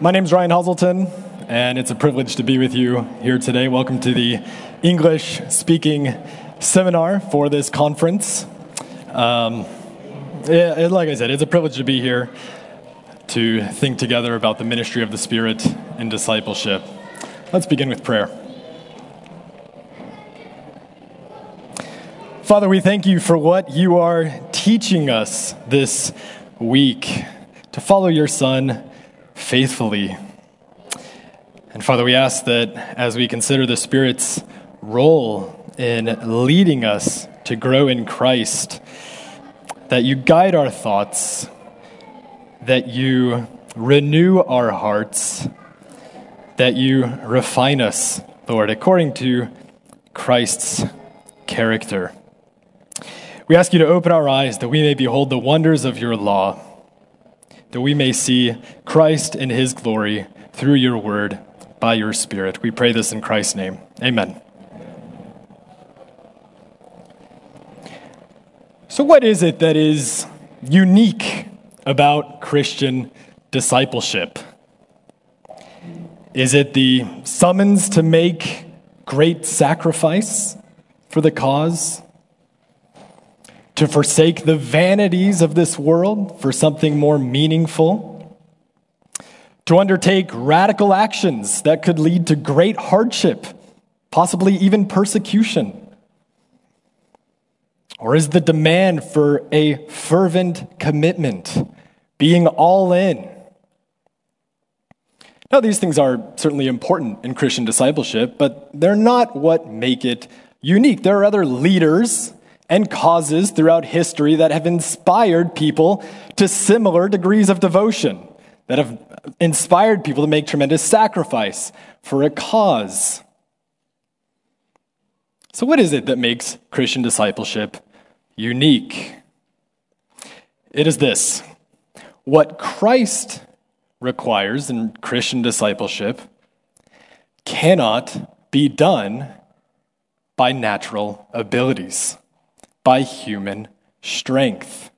My name is Ryan Hazelton, and it's a privilege to be with you here today. Welcome to the English speaking seminar for this conference. Um, yeah, like I said, it's a privilege to be here to think together about the ministry of the Spirit and discipleship. Let's begin with prayer. Father, we thank you for what you are teaching us this week to follow your Son faithfully. And Father, we ask that as we consider the Spirit's role in leading us to grow in Christ, that you guide our thoughts, that you renew our hearts, that you refine us, Lord, according to Christ's character. We ask you to open our eyes that we may behold the wonders of your law that we may see Christ in his glory through your word by your Spirit. We pray this in Christ's name. Amen. So, what is it that is unique about Christian discipleship? Is it the summons to make great sacrifice for the cause? To forsake the vanities of this world for something more meaningful, to undertake radical actions that could lead to great hardship, possibly even persecution? Or is the demand for a fervent commitment, being all in? Now, these things are certainly important in Christian discipleship, but they're not what make it unique. There are other leaders and causes throughout history that have inspired people to similar degrees of devotion, that have inspired people to make tremendous sacrifice for a cause. So, what is it that makes Christian discipleship unique? It is this what Christ requires in Christian discipleship cannot be done by natural abilities by human strength.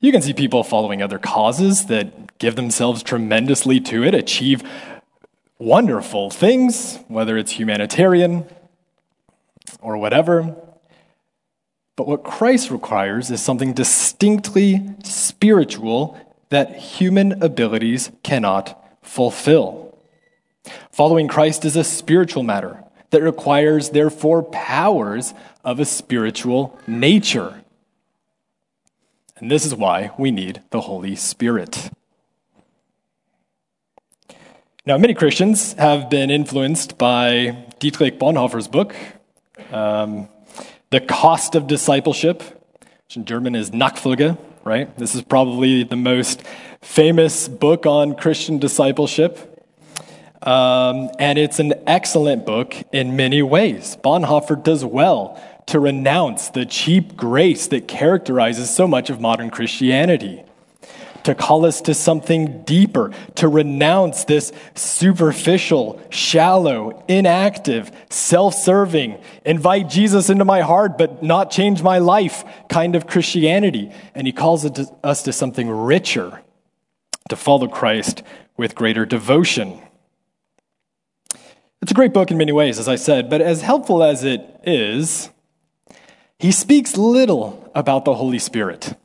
You can see people following other causes that give themselves tremendously to it, achieve wonderful things, whether it's humanitarian or whatever. But what Christ requires is something distinctly spiritual that human abilities cannot fulfill. Following Christ is a spiritual matter that requires, therefore, powers of a spiritual nature. And this is why we need the Holy Spirit. Now, many Christians have been influenced by Dietrich Bonhoeffer's book, um, The Cost of Discipleship, which in German is Nachfolge, right? This is probably the most famous book on Christian discipleship. Um, and it's an excellent book in many ways. Bonhoeffer does well to renounce the cheap grace that characterizes so much of modern Christianity, to call us to something deeper, to renounce this superficial, shallow, inactive, self serving, invite Jesus into my heart but not change my life kind of Christianity. And he calls us to something richer, to follow Christ with greater devotion. It's a great book in many ways, as I said, but as helpful as it is, he speaks little about the Holy Spirit.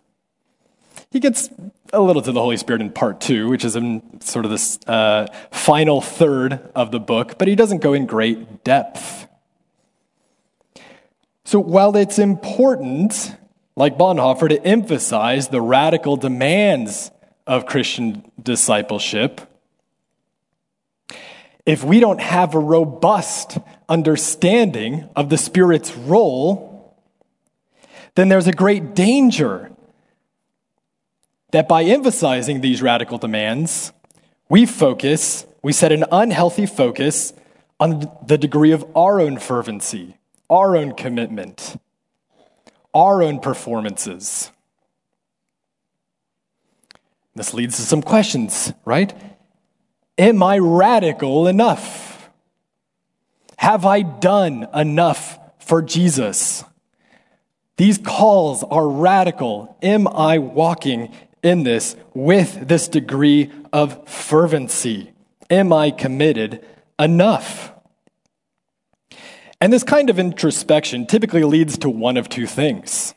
He gets a little to the Holy Spirit in part two, which is in sort of this uh, final third of the book, but he doesn't go in great depth. So while it's important, like Bonhoeffer, to emphasize the radical demands of Christian discipleship, if we don't have a robust understanding of the Spirit's role, then there's a great danger that by emphasizing these radical demands, we focus, we set an unhealthy focus on the degree of our own fervency, our own commitment, our own performances. This leads to some questions, right? Am I radical enough? Have I done enough for Jesus? These calls are radical. Am I walking in this with this degree of fervency? Am I committed enough? And this kind of introspection typically leads to one of two things.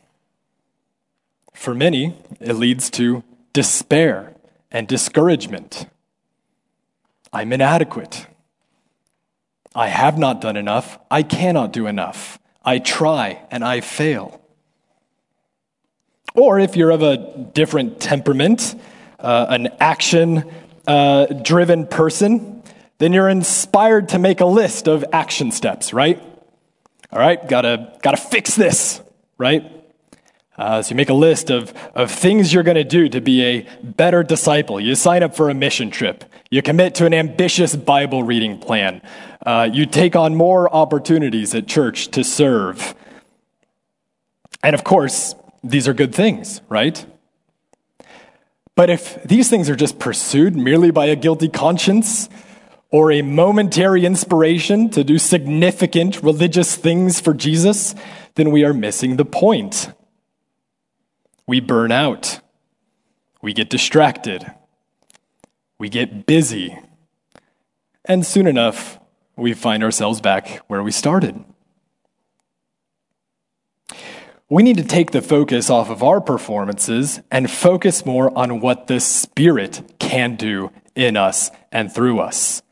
For many, it leads to despair and discouragement. I'm inadequate. I have not done enough. I cannot do enough. I try and I fail. Or if you're of a different temperament, uh, an action uh, driven person, then you're inspired to make a list of action steps, right? All right, gotta, gotta fix this, right? Uh, so you make a list of, of things you're going to do to be a better disciple. You sign up for a mission trip. You commit to an ambitious Bible reading plan. Uh, you take on more opportunities at church to serve. And of course, these are good things, right? But if these things are just pursued merely by a guilty conscience or a momentary inspiration to do significant religious things for Jesus, then we are missing the point. We burn out. We get distracted. We get busy. And soon enough, we find ourselves back where we started. We need to take the focus off of our performances and focus more on what the Spirit can do in us and through us.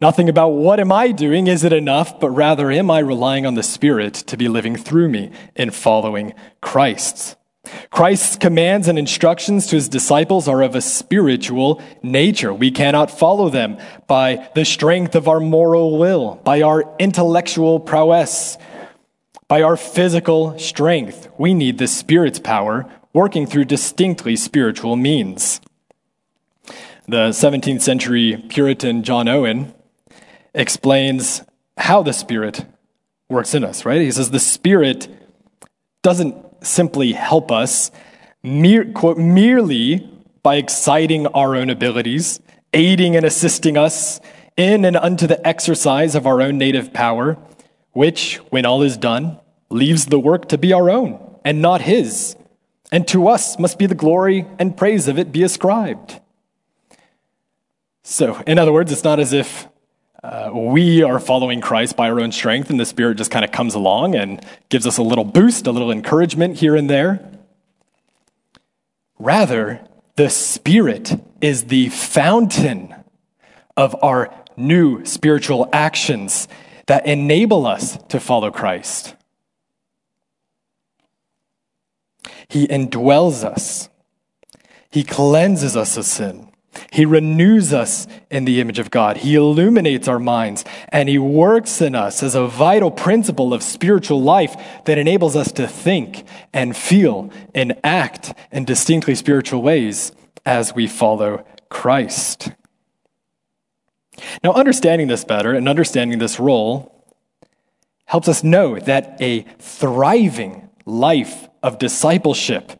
Nothing about what am I doing, is it enough, but rather am I relying on the Spirit to be living through me in following Christ. Christ's commands and instructions to his disciples are of a spiritual nature. We cannot follow them by the strength of our moral will, by our intellectual prowess, by our physical strength. We need the Spirit's power working through distinctly spiritual means. The 17th century Puritan John Owen explains how the Spirit works in us, right? He says the Spirit doesn't simply help us mere, quote, merely by exciting our own abilities, aiding and assisting us in and unto the exercise of our own native power, which, when all is done, leaves the work to be our own and not his. And to us must be the glory and praise of it be ascribed. So, in other words, it's not as if uh, we are following Christ by our own strength, and the Spirit just kind of comes along and gives us a little boost, a little encouragement here and there. Rather, the Spirit is the fountain of our new spiritual actions that enable us to follow Christ. He indwells us, He cleanses us of sin. He renews us in the image of God. He illuminates our minds and He works in us as a vital principle of spiritual life that enables us to think and feel and act in distinctly spiritual ways as we follow Christ. Now, understanding this better and understanding this role helps us know that a thriving life of discipleship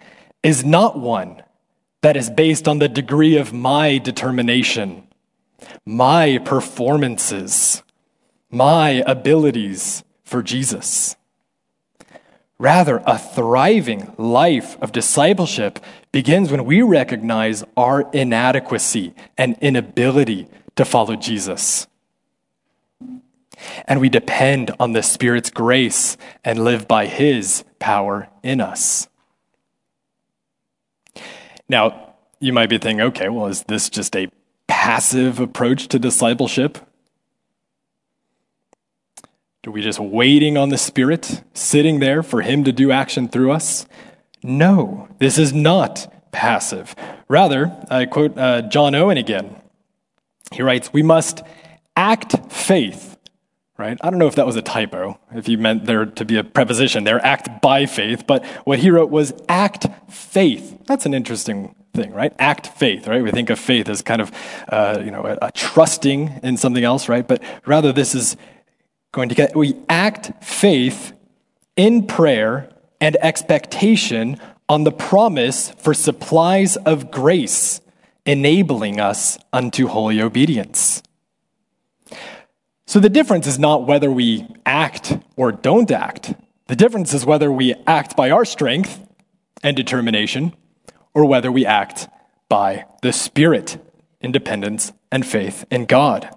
is not one that is based on the degree of my determination, my performances, my abilities for Jesus. Rather, a thriving life of discipleship begins when we recognize our inadequacy and inability to follow Jesus. And we depend on the Spirit's grace and live by His power in us. Now, you might be thinking, okay, well, is this just a passive approach to discipleship? Are we just waiting on the Spirit, sitting there for Him to do action through us? No, this is not passive. Rather, I quote uh, John Owen again. He writes, We must act faith, right? I don't know if that was a typo, if you meant there to be a preposition there, act by faith, but what he wrote was act faith. That's an interesting thing, right? Act faith, right? We think of faith as kind of, uh, you know, a, a trusting in something else, right? But rather, this is going to get, we act faith in prayer and expectation on the promise for supplies of grace, enabling us unto holy obedience. So the difference is not whether we act or don't act. The difference is whether we act by our strength and determination or whether we act by the Spirit, independence, and faith in God.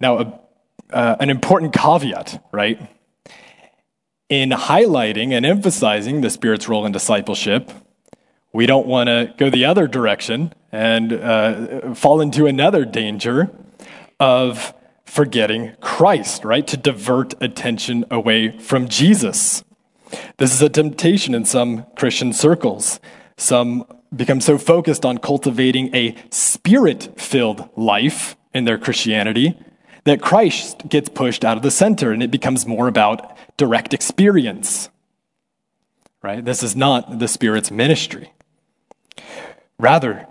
Now, uh, uh, an important caveat, right? In highlighting and emphasizing the Spirit's role in discipleship, we don't want to go the other direction and uh, fall into another danger of forgetting Christ, right? To divert attention away from Jesus. This is a temptation in some Christian circles. Some become so focused on cultivating a spirit filled life in their Christianity that Christ gets pushed out of the center and it becomes more about direct experience. Right? This is not the Spirit's ministry. Rather,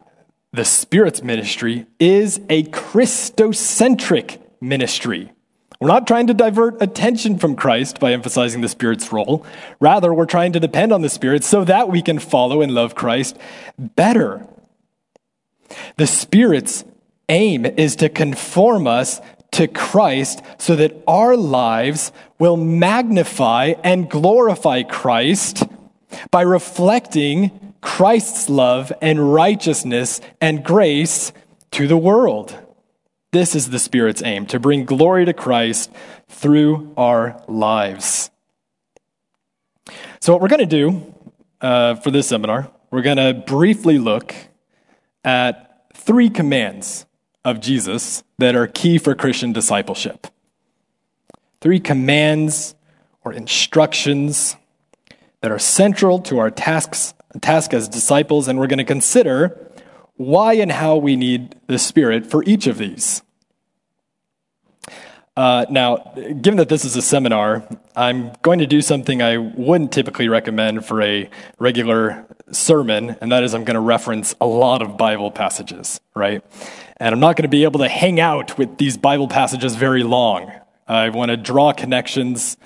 the Spirit's ministry is a Christocentric ministry. We're not trying to divert attention from Christ by emphasizing the Spirit's role. Rather, we're trying to depend on the Spirit so that we can follow and love Christ better. The Spirit's aim is to conform us to Christ so that our lives will magnify and glorify Christ by reflecting Christ's love and righteousness and grace to the world. This is the Spirit's aim to bring glory to Christ through our lives. So, what we're going to do uh, for this seminar, we're going to briefly look at three commands of Jesus that are key for Christian discipleship. Three commands or instructions that are central to our tasks, task as disciples, and we're going to consider why and how we need the Spirit for each of these. Uh, now, given that this is a seminar, I'm going to do something I wouldn't typically recommend for a regular sermon, and that is I'm going to reference a lot of Bible passages, right? And I'm not going to be able to hang out with these Bible passages very long. I want to draw connections,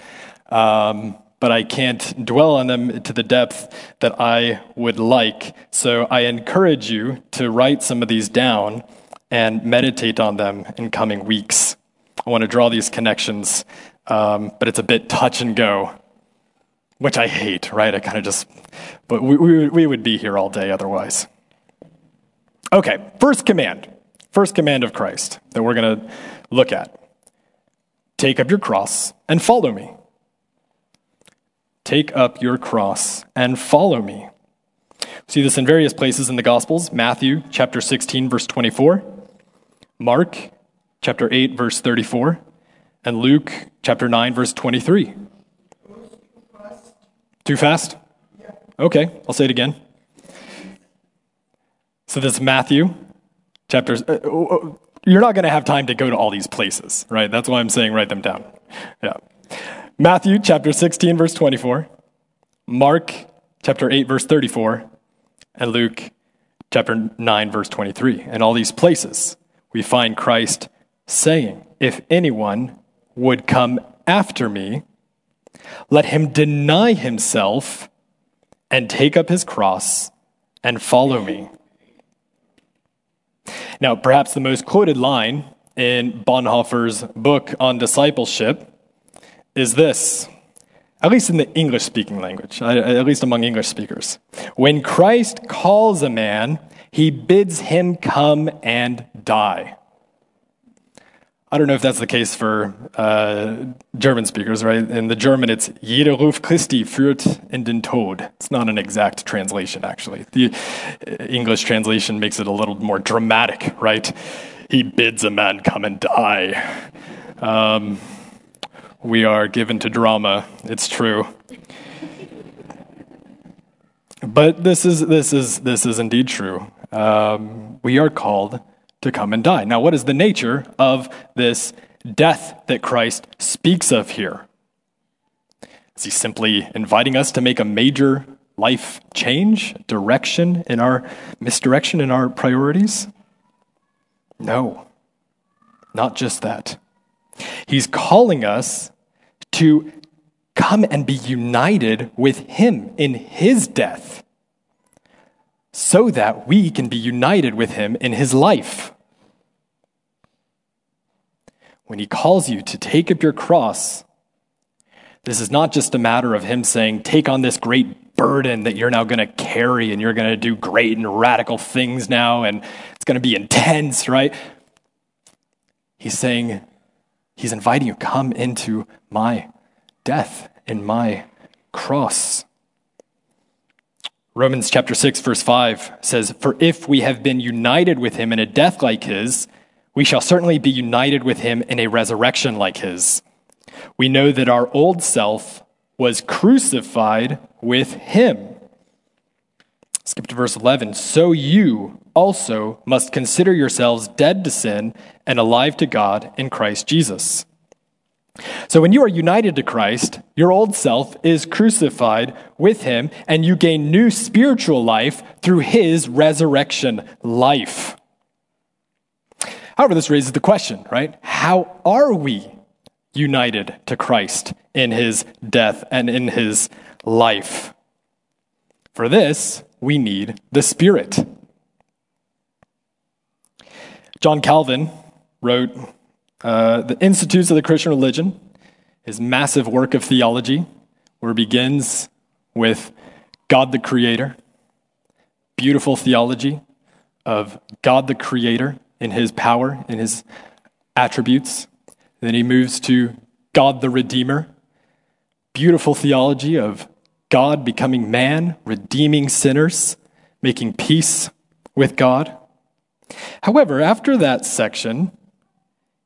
um, but I can't dwell on them to the depth that I would like. So I encourage you to write some of these down and meditate on them in coming weeks. I want to draw these connections, um, but it's a bit touch and go, which I hate, right? I kind of just, but we, we, we would be here all day otherwise. Okay, first command First command of Christ that we're going to look at take up your cross and follow me. Take up your cross and follow me. See this in various places in the Gospels Matthew chapter 16, verse 24, Mark chapter 8, verse 34, and Luke chapter 9, verse 23. Too fast? Okay, I'll say it again. So this is Matthew chapters. Uh, uh, uh, you're not going to have time to go to all these places, right? That's why I'm saying write them down. Yeah. Matthew chapter 16, verse 24, Mark chapter 8, verse 34, and Luke chapter 9, verse 23. In all these places, we find Christ saying, If anyone would come after me, let him deny himself and take up his cross and follow me. Now, perhaps the most quoted line in Bonhoeffer's book on discipleship is this, at least in the English speaking language, at least among English speakers. When Christ calls a man, he bids him come and die. I don't know if that's the case for uh, German speakers, right? In the German, it's Jeder Ruf Christi führt in den Tod. It's not an exact translation, actually. The uh, English translation makes it a little more dramatic, right? He bids a man come and die. Um, we are given to drama. It's true. But this is this is this is indeed true. Um, we are called to come and die. Now, what is the nature of this death that Christ speaks of here? Is he simply inviting us to make a major life change, direction in our misdirection in our priorities? No, not just that. He's calling us to come and be united with him in his death so that we can be united with him in his life when he calls you to take up your cross, this is not just a matter of him saying, Take on this great burden that you're now going to carry and you're going to do great and radical things now and it's going to be intense, right? He's saying, He's inviting you, come into my death and my cross. Romans chapter 6, verse 5 says, For if we have been united with him in a death like his, we shall certainly be united with him in a resurrection like his. We know that our old self was crucified with him. Skip to verse 11. So you also must consider yourselves dead to sin and alive to God in Christ Jesus. So when you are united to Christ, your old self is crucified with him, and you gain new spiritual life through his resurrection life. However, this raises the question, right? How are we united to Christ in his death and in his life. For this, we need the Spirit. John Calvin wrote uh, The Institutes of the Christian Religion, his massive work of theology, where it begins with God the Creator, beautiful theology of God the Creator in his power, in his attributes. Then he moves to God the Redeemer, beautiful theology of God becoming man, redeeming sinners, making peace with God. However, after that section,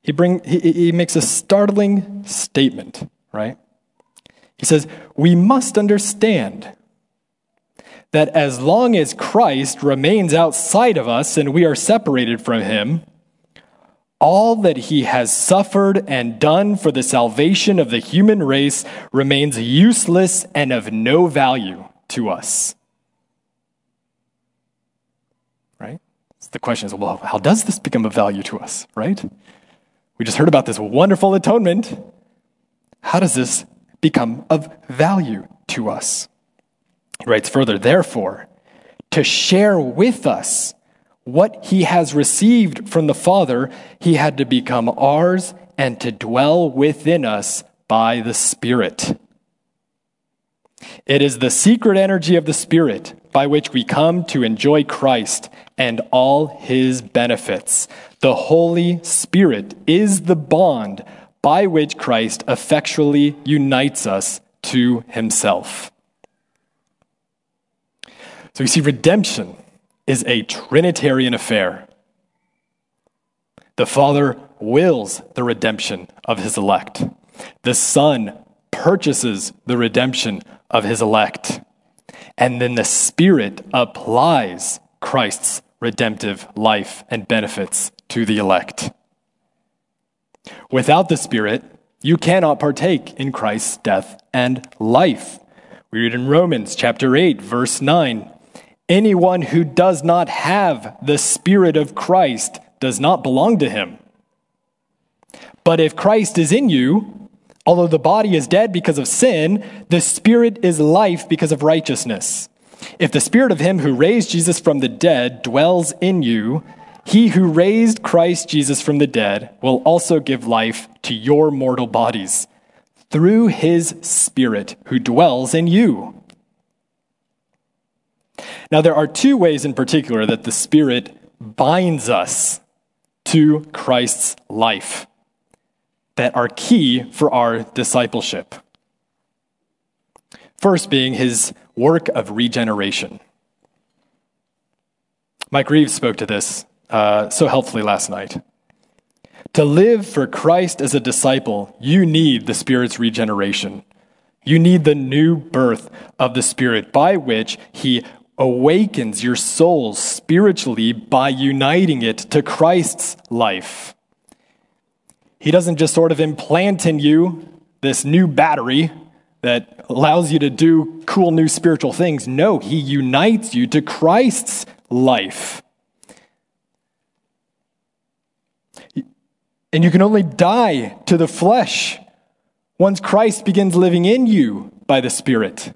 he, bring, he, he makes a startling statement, right? He says, We must understand that as long as Christ remains outside of us and we are separated from him, all that he has suffered and done for the salvation of the human race remains useless and of no value to us. Right? So the question is well, how does this become of value to us, right? We just heard about this wonderful atonement. How does this become of value to us? He writes further, therefore, to share with us what he has received from the Father, he had to become ours and to dwell within us by the Spirit. It is the secret energy of the Spirit by which we come to enjoy Christ and all his benefits. The Holy Spirit is the bond by which Christ effectually unites us to himself. So you see, redemption is a Trinitarian affair. The Father wills the redemption of his elect. The Son purchases the redemption of his elect. And then the Spirit applies Christ's redemptive life and benefits to the elect. Without the Spirit, you cannot partake in Christ's death and life. We read in Romans chapter 8, verse 9 Anyone who does not have the Spirit of Christ does not belong to him. But if Christ is in you, although the body is dead because of sin, the Spirit is life because of righteousness. If the Spirit of him who raised Jesus from the dead dwells in you, he who raised Christ Jesus from the dead will also give life to your mortal bodies through his Spirit who dwells in you. Now, there are two ways in particular that the Spirit binds us to Christ's life that are key for our discipleship. First, being his work of regeneration. Mike Reeves spoke to this uh, so helpfully last night. To live for Christ as a disciple, you need the Spirit's regeneration. You need the new birth of the Spirit by which He awakens your soul spiritually by uniting it to Christ's life. He doesn't just sort of implant in you this new battery that allows you to do cool new spiritual things. No, he unites you to Christ's life. And you can only die to the flesh once Christ begins living in you by the Spirit.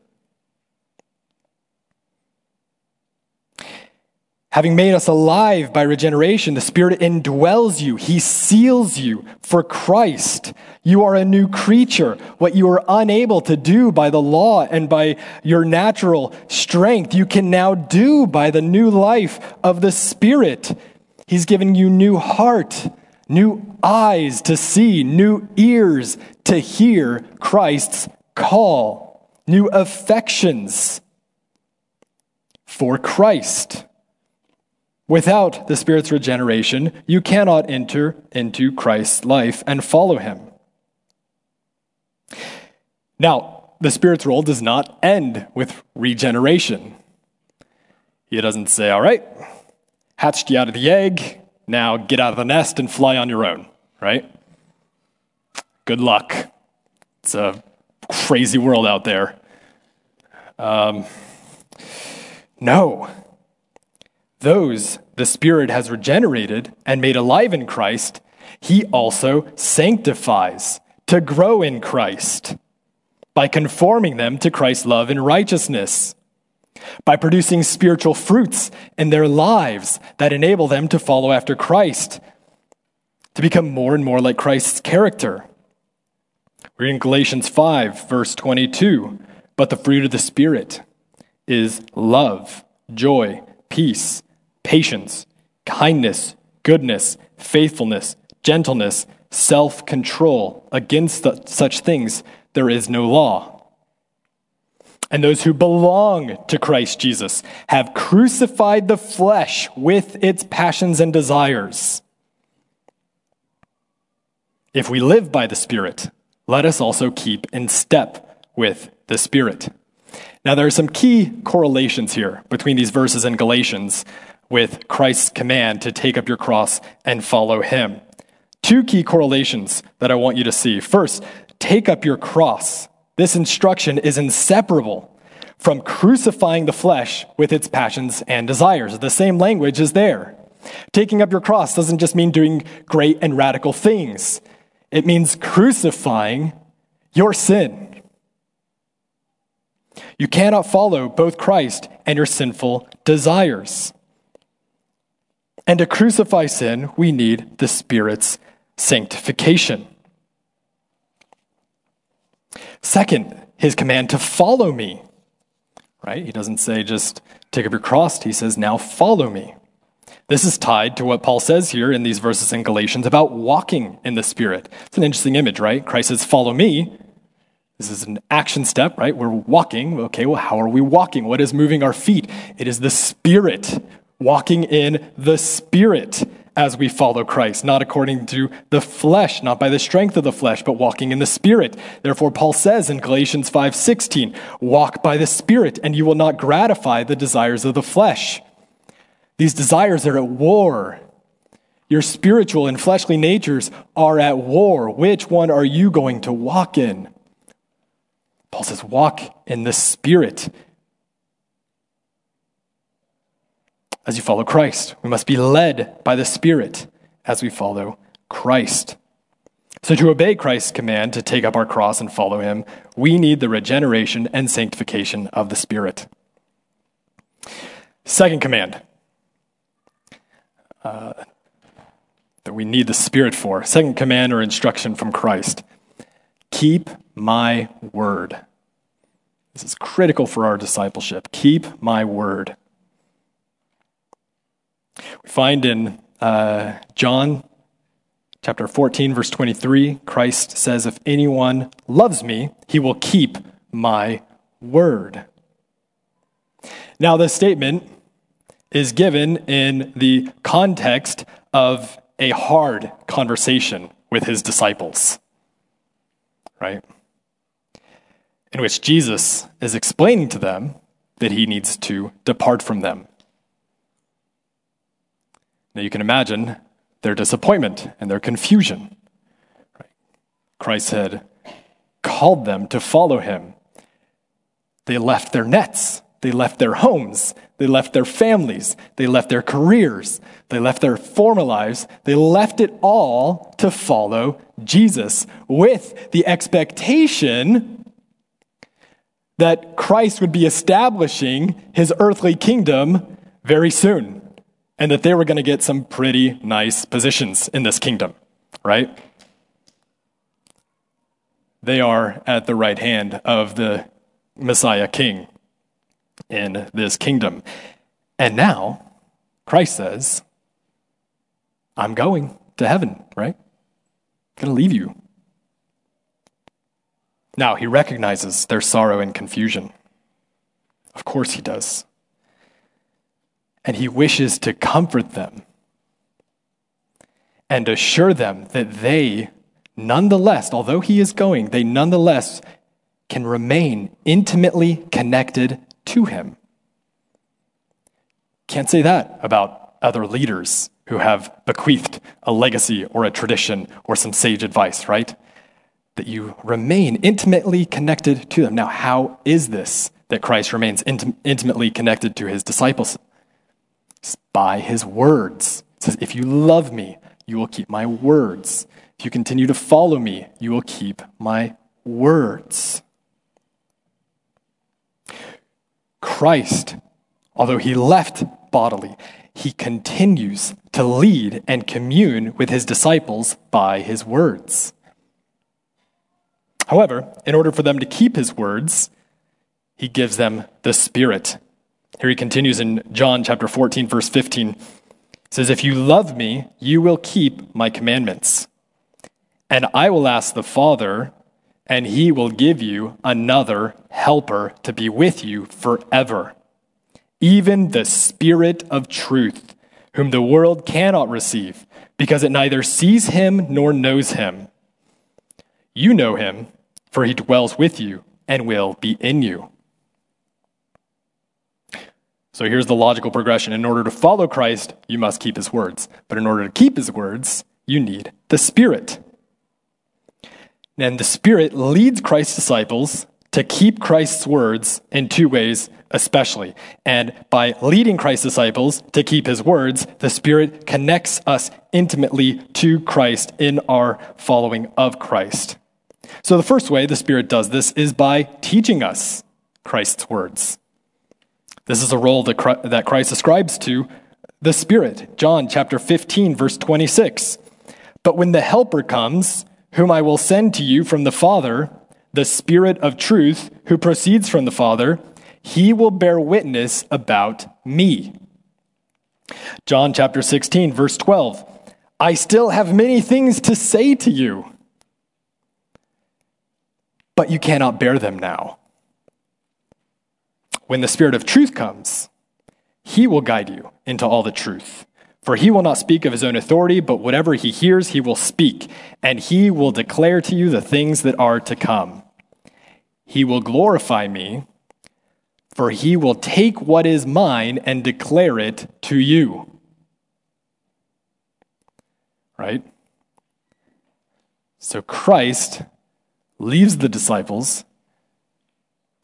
Having made us alive by regeneration, the Spirit indwells you. He seals you for Christ. You are a new creature. What you were unable to do by the law and by your natural strength, you can now do by the new life of the Spirit. He's given you new heart, new eyes to see, new ears to hear Christ's call, new affections for Christ. Without the Spirit's regeneration, you cannot enter into Christ's life and follow him. Now, the Spirit's role does not end with regeneration. He doesn't say, All right, hatched you out of the egg, now get out of the nest and fly on your own, right? Good luck. It's a crazy world out there. Um, no. Those the Spirit has regenerated and made alive in Christ, He also sanctifies to grow in Christ by conforming them to Christ's love and righteousness, by producing spiritual fruits in their lives that enable them to follow after Christ, to become more and more like Christ's character. We're in Galatians 5, verse 22. But the fruit of the Spirit is love, joy, peace, patience, kindness, goodness, faithfulness, gentleness, self control. Against the, such things there is no law. And those who belong to Christ Jesus have crucified the flesh with its passions and desires. If we live by the Spirit, let us also keep in step with the Spirit. Now, there are some key correlations here between these verses in Galatians with Christ's command to take up your cross and follow him. Two key correlations that I want you to see. First, take up your cross. This instruction is inseparable from crucifying the flesh with its passions and desires. The same language is there. Taking up your cross doesn't just mean doing great and radical things, it means crucifying your sin. You cannot follow both Christ and your sinful desires. And to crucify sin, we need the Spirit's sanctification. Second, his command to follow me. Right? He doesn't say just take up your cross, he says, now follow me. This is tied to what Paul says here in these verses in Galatians about walking in the Spirit. It's an interesting image, right? Christ says, Follow me. This is an action step, right? We're walking. Okay, well, how are we walking? What is moving our feet? It is the Spirit walking in the Spirit as we follow Christ, not according to the flesh, not by the strength of the flesh, but walking in the Spirit. Therefore, Paul says in Galatians 5:16, "Walk by the Spirit, and you will not gratify the desires of the flesh." These desires are at war. Your spiritual and fleshly natures are at war. Which one are you going to walk in? Paul says, walk in the Spirit. As you follow Christ. We must be led by the Spirit as we follow Christ. So, to obey Christ's command to take up our cross and follow him, we need the regeneration and sanctification of the Spirit. Second command uh, that we need the Spirit for. Second command or instruction from Christ keep my word. This is critical for our discipleship. Keep my word. We find in uh, John chapter 14, verse 23, Christ says, If anyone loves me, he will keep my word. Now, this statement is given in the context of a hard conversation with his disciples, right? In which Jesus is explaining to them that he needs to depart from them. Now you can imagine their disappointment and their confusion. Christ had called them to follow him. They left their nets, they left their homes, they left their families, they left their careers, they left their former lives, they left it all to follow Jesus with the expectation that Christ would be establishing his earthly kingdom very soon and that they were going to get some pretty nice positions in this kingdom, right? They are at the right hand of the Messiah king in this kingdom. And now, Christ says, I'm going to heaven, right? I'm going to leave you. Now, he recognizes their sorrow and confusion. Of course, he does. And he wishes to comfort them and assure them that they, nonetheless, although he is going, they nonetheless can remain intimately connected to him. Can't say that about other leaders who have bequeathed a legacy or a tradition or some sage advice, right? That you remain intimately connected to them. Now, how is this that Christ remains int- intimately connected to his disciples? By his words. It says, If you love me, you will keep my words. If you continue to follow me, you will keep my words. Christ, although he left bodily, he continues to lead and commune with his disciples by his words. However, in order for them to keep his words, he gives them the Spirit. Here he continues in John chapter 14, verse 15. He says, If you love me, you will keep my commandments. And I will ask the Father, and he will give you another helper to be with you forever even the Spirit of truth, whom the world cannot receive, because it neither sees him nor knows him. You know him, for he dwells with you and will be in you. So here's the logical progression. In order to follow Christ, you must keep his words. But in order to keep his words, you need the Spirit. And the Spirit leads Christ's disciples to keep Christ's words in two ways, especially. And by leading Christ's disciples to keep his words, the Spirit connects us intimately to Christ in our following of Christ. So the first way the Spirit does this is by teaching us Christ's words. This is a role that Christ ascribes to the Spirit. John chapter 15, verse 26. But when the Helper comes, whom I will send to you from the Father, the Spirit of truth who proceeds from the Father, he will bear witness about me. John chapter 16, verse 12. I still have many things to say to you, but you cannot bear them now. When the Spirit of truth comes, he will guide you into all the truth. For he will not speak of his own authority, but whatever he hears, he will speak, and he will declare to you the things that are to come. He will glorify me, for he will take what is mine and declare it to you. Right? So Christ leaves the disciples,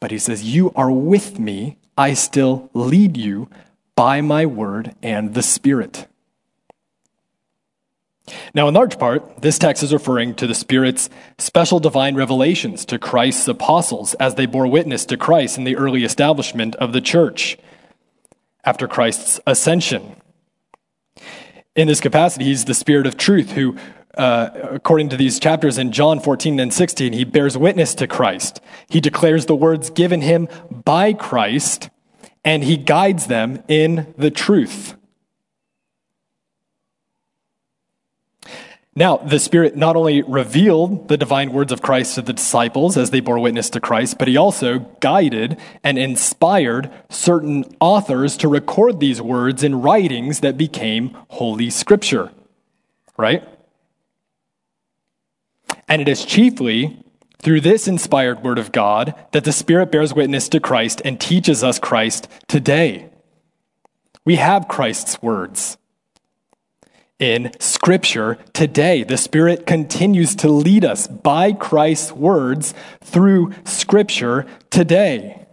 but he says, You are with me. I still lead you by my word and the Spirit. Now, in large part, this text is referring to the Spirit's special divine revelations to Christ's apostles as they bore witness to Christ in the early establishment of the church after Christ's ascension. In this capacity, he's the Spirit of truth who, uh, according to these chapters in John 14 and 16, he bears witness to Christ. He declares the words given him by Christ, and he guides them in the truth. Now, the Spirit not only revealed the divine words of Christ to the disciples as they bore witness to Christ, but he also guided and inspired certain authors to record these words in writings that became Holy Scripture. Right? And it is chiefly through this inspired Word of God that the Spirit bears witness to Christ and teaches us Christ today. We have Christ's words in Scripture today. The Spirit continues to lead us by Christ's words through Scripture today.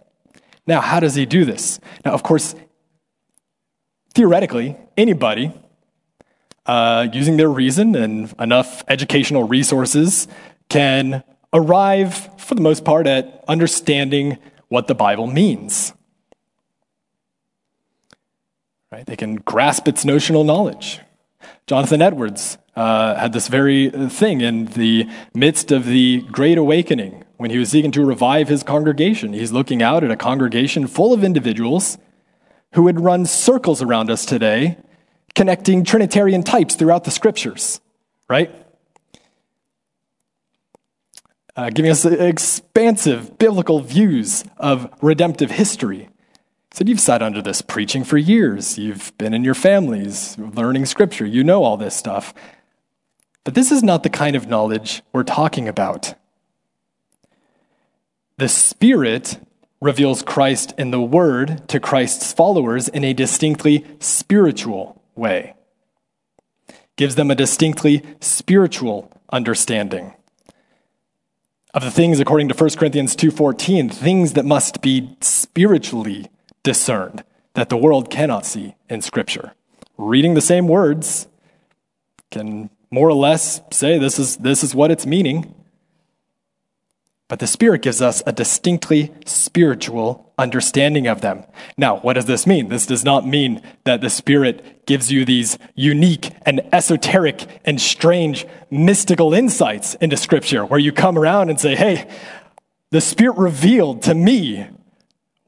Now, how does He do this? Now, of course, theoretically, anybody uh, using their reason and enough educational resources can arrive, for the most part, at understanding what the Bible means. right? They can grasp its notional knowledge. Jonathan Edwards uh, had this very thing in the midst of the Great Awakening when he was seeking to revive his congregation. He's looking out at a congregation full of individuals who would run circles around us today, connecting Trinitarian types throughout the scriptures, right? Uh, giving us expansive biblical views of redemptive history said, You've sat under this preaching for years. You've been in your families learning scripture. You know all this stuff. But this is not the kind of knowledge we're talking about. The Spirit reveals Christ in the Word to Christ's followers in a distinctly spiritual way, gives them a distinctly spiritual understanding of the things according to 1 Corinthians 2:14 things that must be spiritually discerned that the world cannot see in Scripture. Reading the same words can more or less say this is, this is what it's meaning. But the Spirit gives us a distinctly spiritual understanding of them. Now, what does this mean? This does not mean that the Spirit gives you these unique and esoteric and strange mystical insights into Scripture where you come around and say, hey, the Spirit revealed to me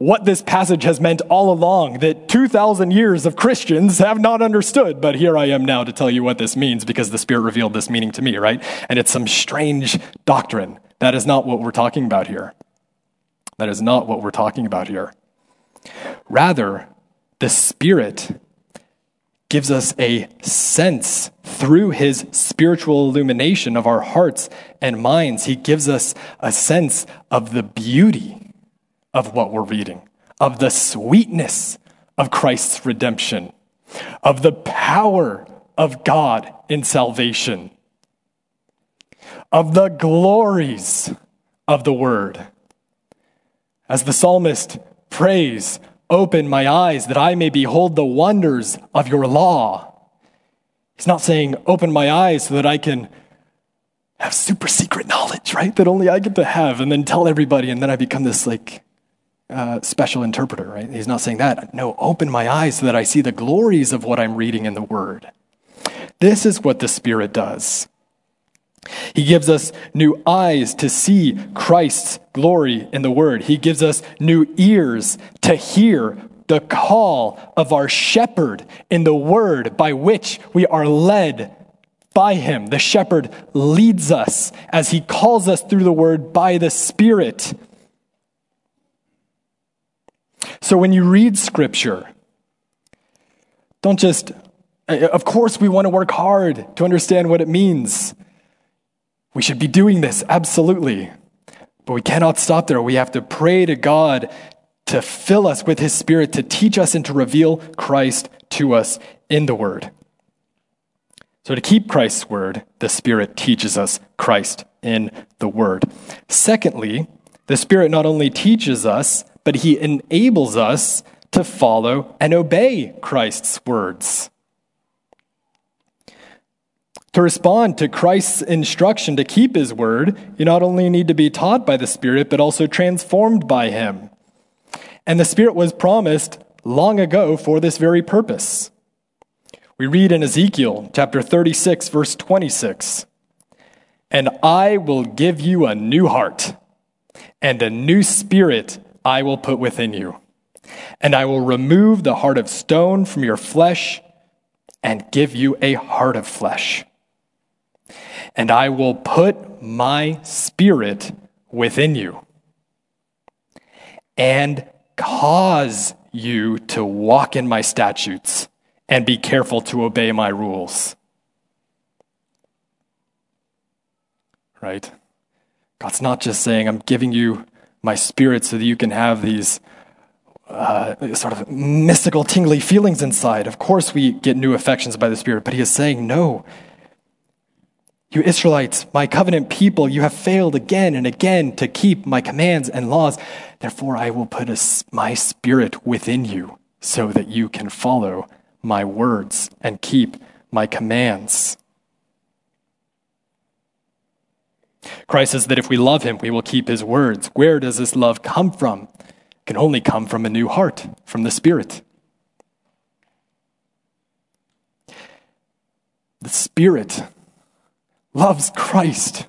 what this passage has meant all along that 2,000 years of Christians have not understood. But here I am now to tell you what this means because the Spirit revealed this meaning to me, right? And it's some strange doctrine. That is not what we're talking about here. That is not what we're talking about here. Rather, the Spirit gives us a sense through his spiritual illumination of our hearts and minds. He gives us a sense of the beauty of what we're reading, of the sweetness of Christ's redemption, of the power of God in salvation, of the glories of the word. As the psalmist prays, Open my eyes that I may behold the wonders of your law. He's not saying, Open my eyes so that I can have super secret knowledge, right? That only I get to have and then tell everybody, and then I become this like uh, special interpreter, right? He's not saying that. No, open my eyes so that I see the glories of what I'm reading in the Word. This is what the Spirit does. He gives us new eyes to see Christ's glory in the Word. He gives us new ears to hear the call of our shepherd in the Word by which we are led by Him. The shepherd leads us as He calls us through the Word by the Spirit. So when you read scripture, don't just, uh, uh, of course, we want to work hard to understand what it means. We should be doing this, absolutely. But we cannot stop there. We have to pray to God to fill us with His Spirit, to teach us and to reveal Christ to us in the Word. So, to keep Christ's Word, the Spirit teaches us Christ in the Word. Secondly, the Spirit not only teaches us, but he enables us to follow and obey Christ's words. To respond to Christ's instruction to keep his word, you not only need to be taught by the Spirit, but also transformed by him. And the Spirit was promised long ago for this very purpose. We read in Ezekiel chapter 36, verse 26 And I will give you a new heart and a new spirit I will put within you. And I will remove the heart of stone from your flesh and give you a heart of flesh. And I will put my spirit within you and cause you to walk in my statutes and be careful to obey my rules. Right? God's not just saying, I'm giving you my spirit so that you can have these uh, sort of mystical, tingly feelings inside. Of course, we get new affections by the Spirit, but he is saying, No. You Israelites, my covenant people, you have failed again and again to keep my commands and laws. Therefore, I will put a, my spirit within you so that you can follow my words and keep my commands. Christ says that if we love him, we will keep his words. Where does this love come from? It can only come from a new heart, from the Spirit. The Spirit loves Christ.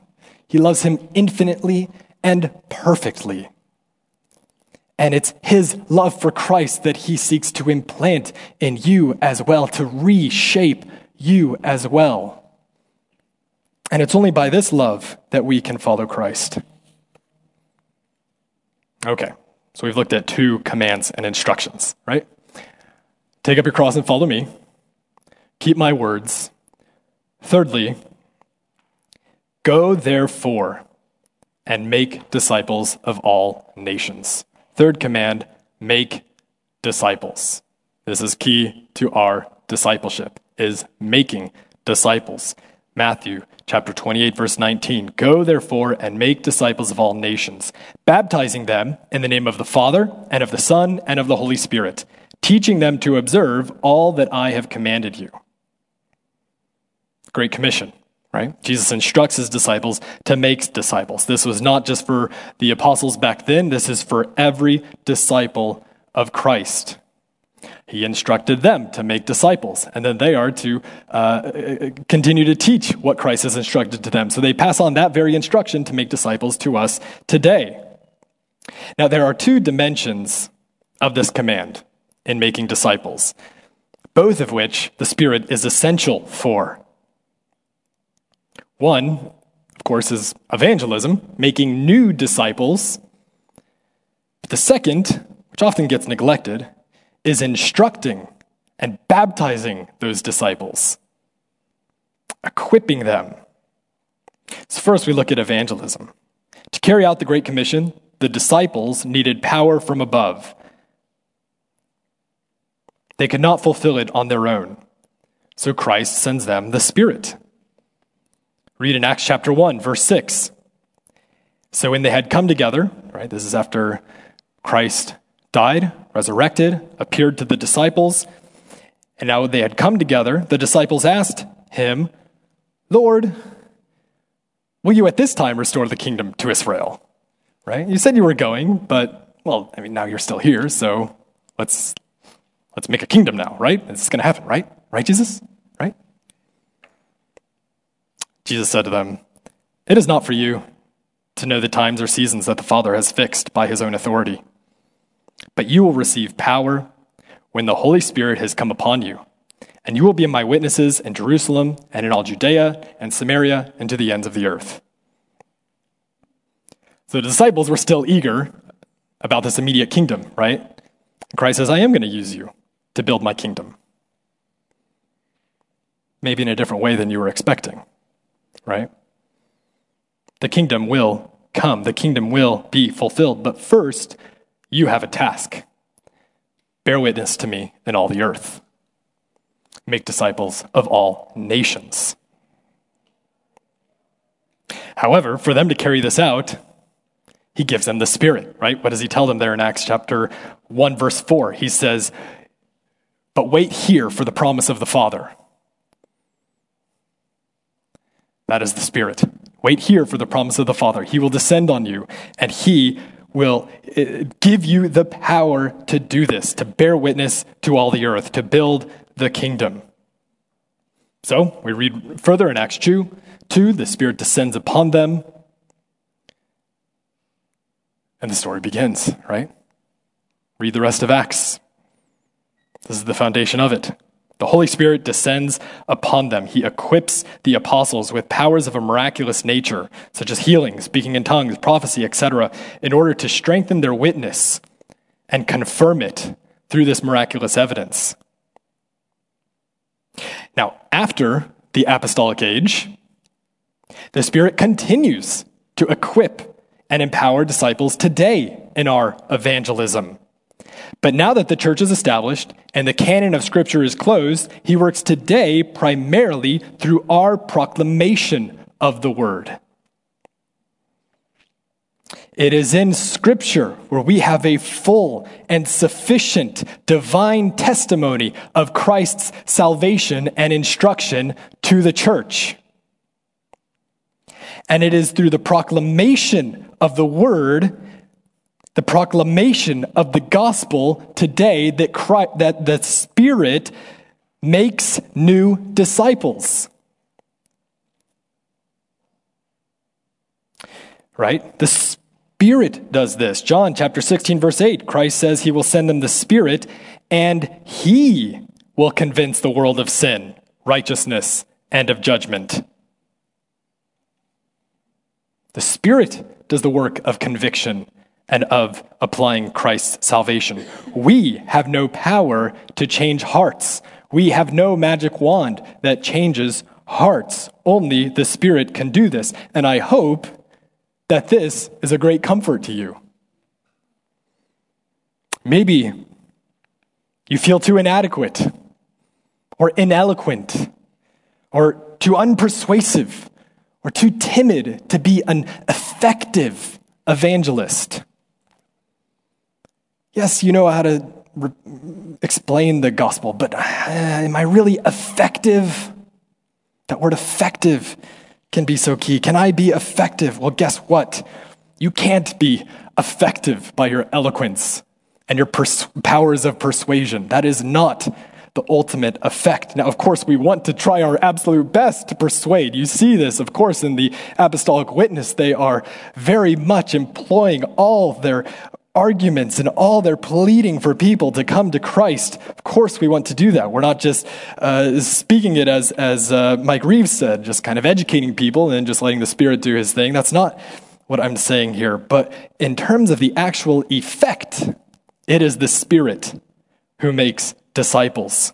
He loves him infinitely and perfectly. And it's his love for Christ that he seeks to implant in you as well, to reshape you as well. And it's only by this love that we can follow Christ. Okay, so we've looked at two commands and instructions, right? Take up your cross and follow me. Keep my words. Thirdly, go therefore and make disciples of all nations. Third command make disciples. This is key to our discipleship is making disciples. Matthew chapter 28 verse 19 Go therefore and make disciples of all nations baptizing them in the name of the Father and of the Son and of the Holy Spirit teaching them to observe all that I have commanded you. Great commission right? Jesus instructs his disciples to make disciples. This was not just for the apostles back then, this is for every disciple of Christ. He instructed them to make disciples, and then they are to uh, continue to teach what Christ has instructed to them. So they pass on that very instruction to make disciples to us today. Now, there are two dimensions of this command in making disciples, both of which the Spirit is essential for. One, of course, is evangelism, making new disciples. But the second, which often gets neglected, is instructing and baptizing those disciples, equipping them. So, first, we look at evangelism. To carry out the Great Commission, the disciples needed power from above. They could not fulfill it on their own. So Christ sends them the Spirit. Read in Acts chapter 1, verse 6. So when they had come together, right, this is after Christ died, resurrected, appeared to the disciples, and now they had come together, the disciples asked him, Lord, will you at this time restore the kingdom to Israel? Right? You said you were going, but well, I mean now you're still here, so let's let's make a kingdom now, right? It's going to happen, right? Right, Jesus? Right? Jesus said to them, It is not for you to know the times or seasons that the Father has fixed by his own authority, but you will receive power when the Holy Spirit has come upon you, and you will be my witnesses in Jerusalem and in all Judea and Samaria and to the ends of the earth. So the disciples were still eager about this immediate kingdom, right? Christ says, I am going to use you to build my kingdom. Maybe in a different way than you were expecting right? The kingdom will come, the kingdom will be fulfilled. But first, you have a task bear witness to me in all the earth, make disciples of all nations. However, for them to carry this out, he gives them the Spirit, right? What does he tell them there in Acts chapter 1, verse 4? He says, But wait here for the promise of the Father. That is the Spirit. Wait here for the promise of the Father. He will descend on you, and He will uh, give you the power to do this, to bear witness to all the earth, to build the kingdom. So we read further in Acts 2, 2 the Spirit descends upon them, and the story begins, right? Read the rest of Acts. This is the foundation of it. The Holy Spirit descends upon them. He equips the apostles with powers of a miraculous nature, such as healing, speaking in tongues, prophecy, etc., in order to strengthen their witness and confirm it through this miraculous evidence. Now, after the apostolic age, the Spirit continues to equip and empower disciples today in our evangelism. But now that the church is established and the canon of Scripture is closed, he works today primarily through our proclamation of the Word. It is in Scripture where we have a full and sufficient divine testimony of Christ's salvation and instruction to the church. And it is through the proclamation of the Word the proclamation of the gospel today that, Christ, that the Spirit makes new disciples. Right? The Spirit does this. John chapter 16, verse 8, Christ says he will send them the Spirit and he will convince the world of sin, righteousness, and of judgment. The Spirit does the work of conviction and of applying Christ's salvation. We have no power to change hearts. We have no magic wand that changes hearts. Only the Spirit can do this. And I hope that this is a great comfort to you. Maybe you feel too inadequate or ineloquent or too unpersuasive or too timid to be an effective evangelist. Yes, you know how to re- explain the gospel, but uh, am I really effective? That word effective can be so key. Can I be effective? Well, guess what? You can't be effective by your eloquence and your pers- powers of persuasion. That is not the ultimate effect. Now, of course, we want to try our absolute best to persuade. You see this, of course, in the apostolic witness. They are very much employing all their arguments and all their pleading for people to come to Christ. Of course, we want to do that. We're not just uh, speaking it as, as uh, Mike Reeves said, just kind of educating people and just letting the Spirit do his thing. That's not what I'm saying here. But in terms of the actual effect, it is the Spirit who makes disciples.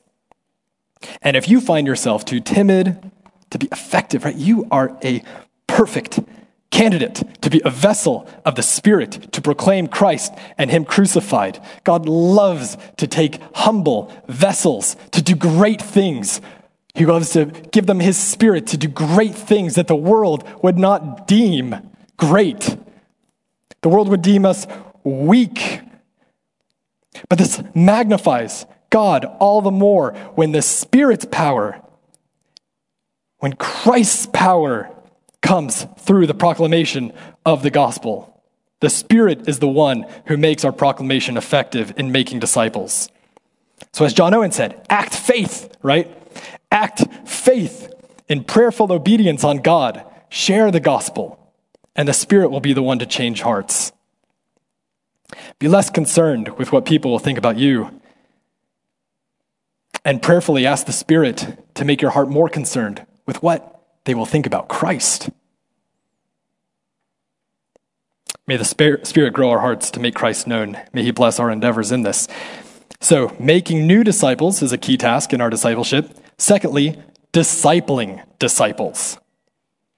And if you find yourself too timid to be effective, right, you are a perfect candidate to be a vessel of the Spirit to proclaim Christ and Him crucified. God loves to take humble vessels to do great things. He loves to give them His Spirit to do great things that the world would not deem great. The world would deem us weak. But this magnifies God all the more when the Spirit's power, when Christ's power comes through the proclamation of the gospel. The Spirit is the one who makes our proclamation effective in making disciples. So, as John Owen said, act faith, right? Act faith in prayerful obedience on God. Share the gospel, and the Spirit will be the one to change hearts. Be less concerned with what people will think about you and prayerfully ask the Spirit to make your heart more concerned with what they will think about Christ. May the Spirit grow our hearts to make Christ known. May He bless our endeavors in this. So, making new disciples is a key task in our discipleship. Secondly, discipling disciples.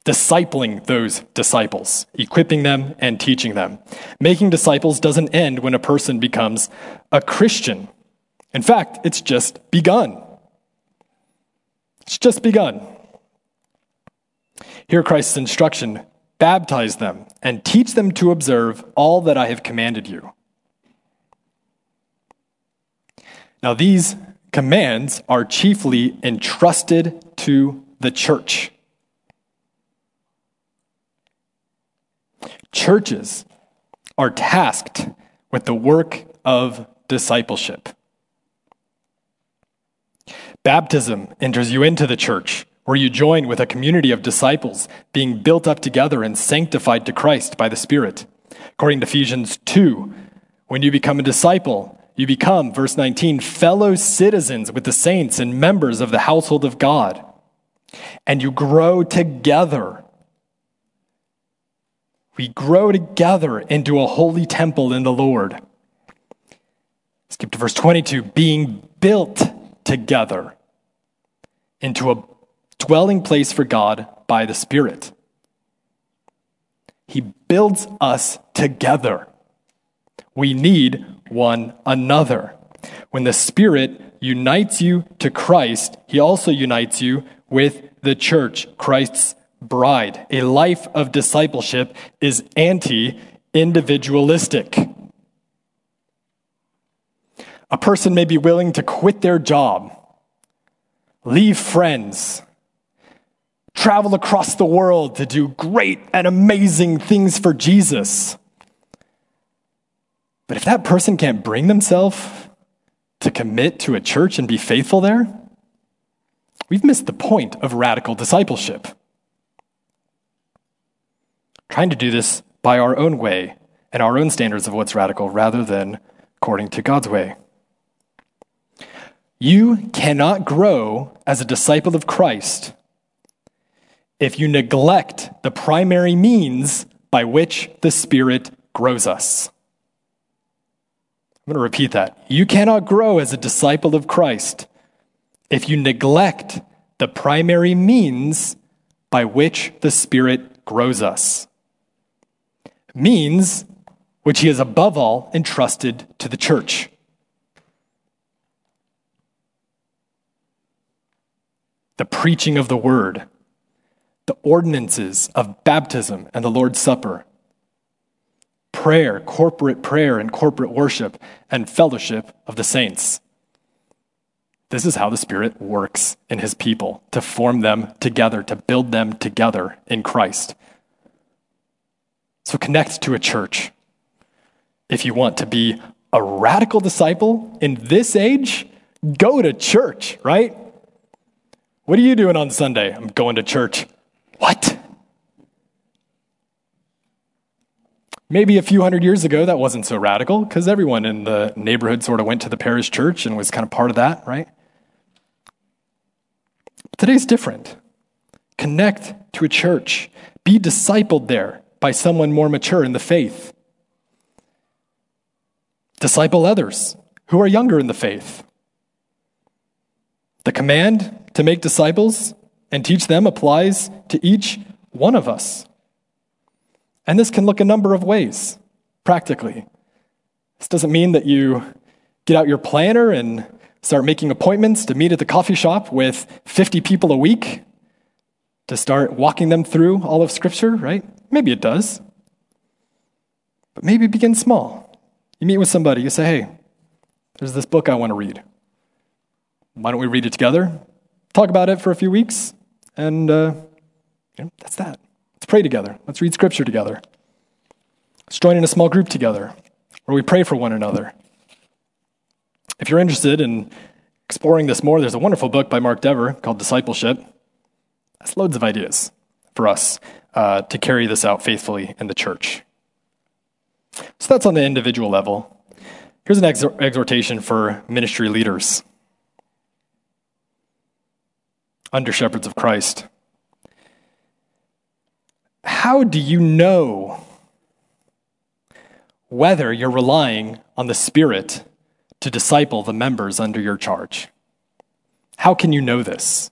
Discipling those disciples, equipping them and teaching them. Making disciples doesn't end when a person becomes a Christian. In fact, it's just begun. It's just begun. Hear Christ's instruction baptize them and teach them to observe all that I have commanded you. Now, these commands are chiefly entrusted to the church. Churches are tasked with the work of discipleship. Baptism enters you into the church, where you join with a community of disciples being built up together and sanctified to Christ by the Spirit. According to Ephesians 2, when you become a disciple, you become, verse 19, fellow citizens with the saints and members of the household of God. And you grow together. We grow together into a holy temple in the Lord. Skip to verse 22 being built together into a dwelling place for God by the Spirit. He builds us together. We need one another. When the Spirit unites you to Christ, He also unites you with the church, Christ's bride. A life of discipleship is anti individualistic. A person may be willing to quit their job, leave friends, travel across the world to do great and amazing things for Jesus. But if that person can't bring themselves to commit to a church and be faithful there, we've missed the point of radical discipleship. Trying to do this by our own way and our own standards of what's radical rather than according to God's way. You cannot grow as a disciple of Christ if you neglect the primary means by which the Spirit grows us. I'm going to repeat that. You cannot grow as a disciple of Christ if you neglect the primary means by which the Spirit grows us. Means which He has above all entrusted to the church. The preaching of the word, the ordinances of baptism and the Lord's Supper, prayer, corporate prayer and corporate worship, and fellowship of the saints. This is how the Spirit works in His people to form them together, to build them together in Christ. So connect to a church. If you want to be a radical disciple in this age, go to church, right? What are you doing on Sunday? I'm going to church. What? Maybe a few hundred years ago, that wasn't so radical because everyone in the neighborhood sort of went to the parish church and was kind of part of that, right? Today's different. Connect to a church, be discipled there by someone more mature in the faith. Disciple others who are younger in the faith. The command to make disciples and teach them applies to each one of us. And this can look a number of ways, practically. This doesn't mean that you get out your planner and start making appointments to meet at the coffee shop with 50 people a week to start walking them through all of Scripture, right? Maybe it does. But maybe begin small. You meet with somebody, you say, hey, there's this book I want to read. Why don't we read it together? Talk about it for a few weeks, and uh, that's that. Let's pray together. Let's read Scripture together. Let's join in a small group together where we pray for one another. If you're interested in exploring this more, there's a wonderful book by Mark Dever called Discipleship. That's loads of ideas for us uh, to carry this out faithfully in the church. So that's on the individual level. Here's an ex- exhortation for ministry leaders, under shepherds of Christ. How do you know whether you're relying on the Spirit to disciple the members under your charge. How can you know this?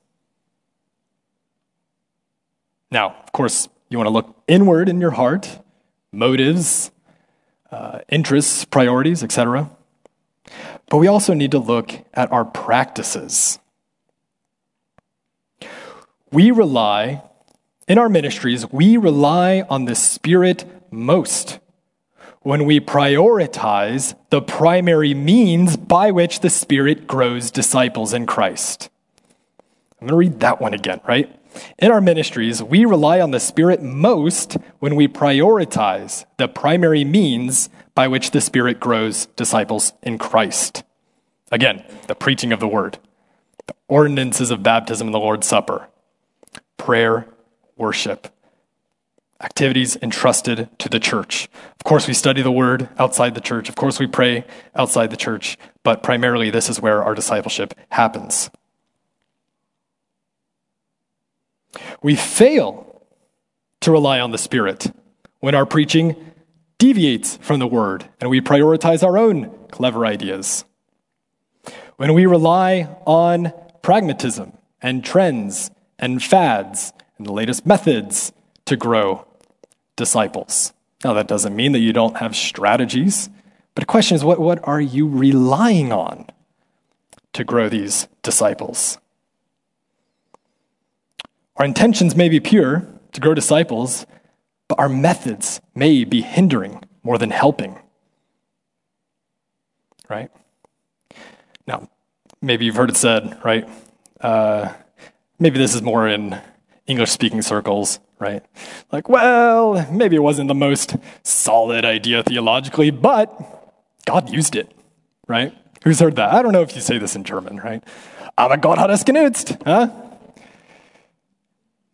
Now, of course, you want to look inward in your heart, motives, uh, interests, priorities, etc. But we also need to look at our practices. We rely, in our ministries, we rely on the Spirit most when we prioritize the primary means by which the Spirit grows disciples in Christ. I'm going to read that one again, right? In our ministries, we rely on the Spirit most when we prioritize the primary means by which the Spirit grows disciples in Christ. Again, the preaching of the word, the ordinances of baptism and the Lord's Supper, prayer, worship, activities entrusted to the church. Of course, we study the word outside the church. Of course, we pray outside the church, but primarily this is where our discipleship happens. We fail to rely on the Spirit when our preaching deviates from the word and we prioritize our own clever ideas. When we rely on pragmatism and trends and fads and the latest methods to grow disciples. Now, that doesn't mean that you don't have strategies, but the question is what, what are you relying on to grow these disciples? Our intentions may be pure to grow disciples, but our methods may be hindering more than helping. Right? Now, maybe you've heard it said, right? Uh, maybe this is more in English speaking circles, right? Like, well, maybe it wasn't the most solid idea theologically, but God used it, right? Who's heard that? I don't know if you say this in German, right? Aber Gott hat es genutzt, huh?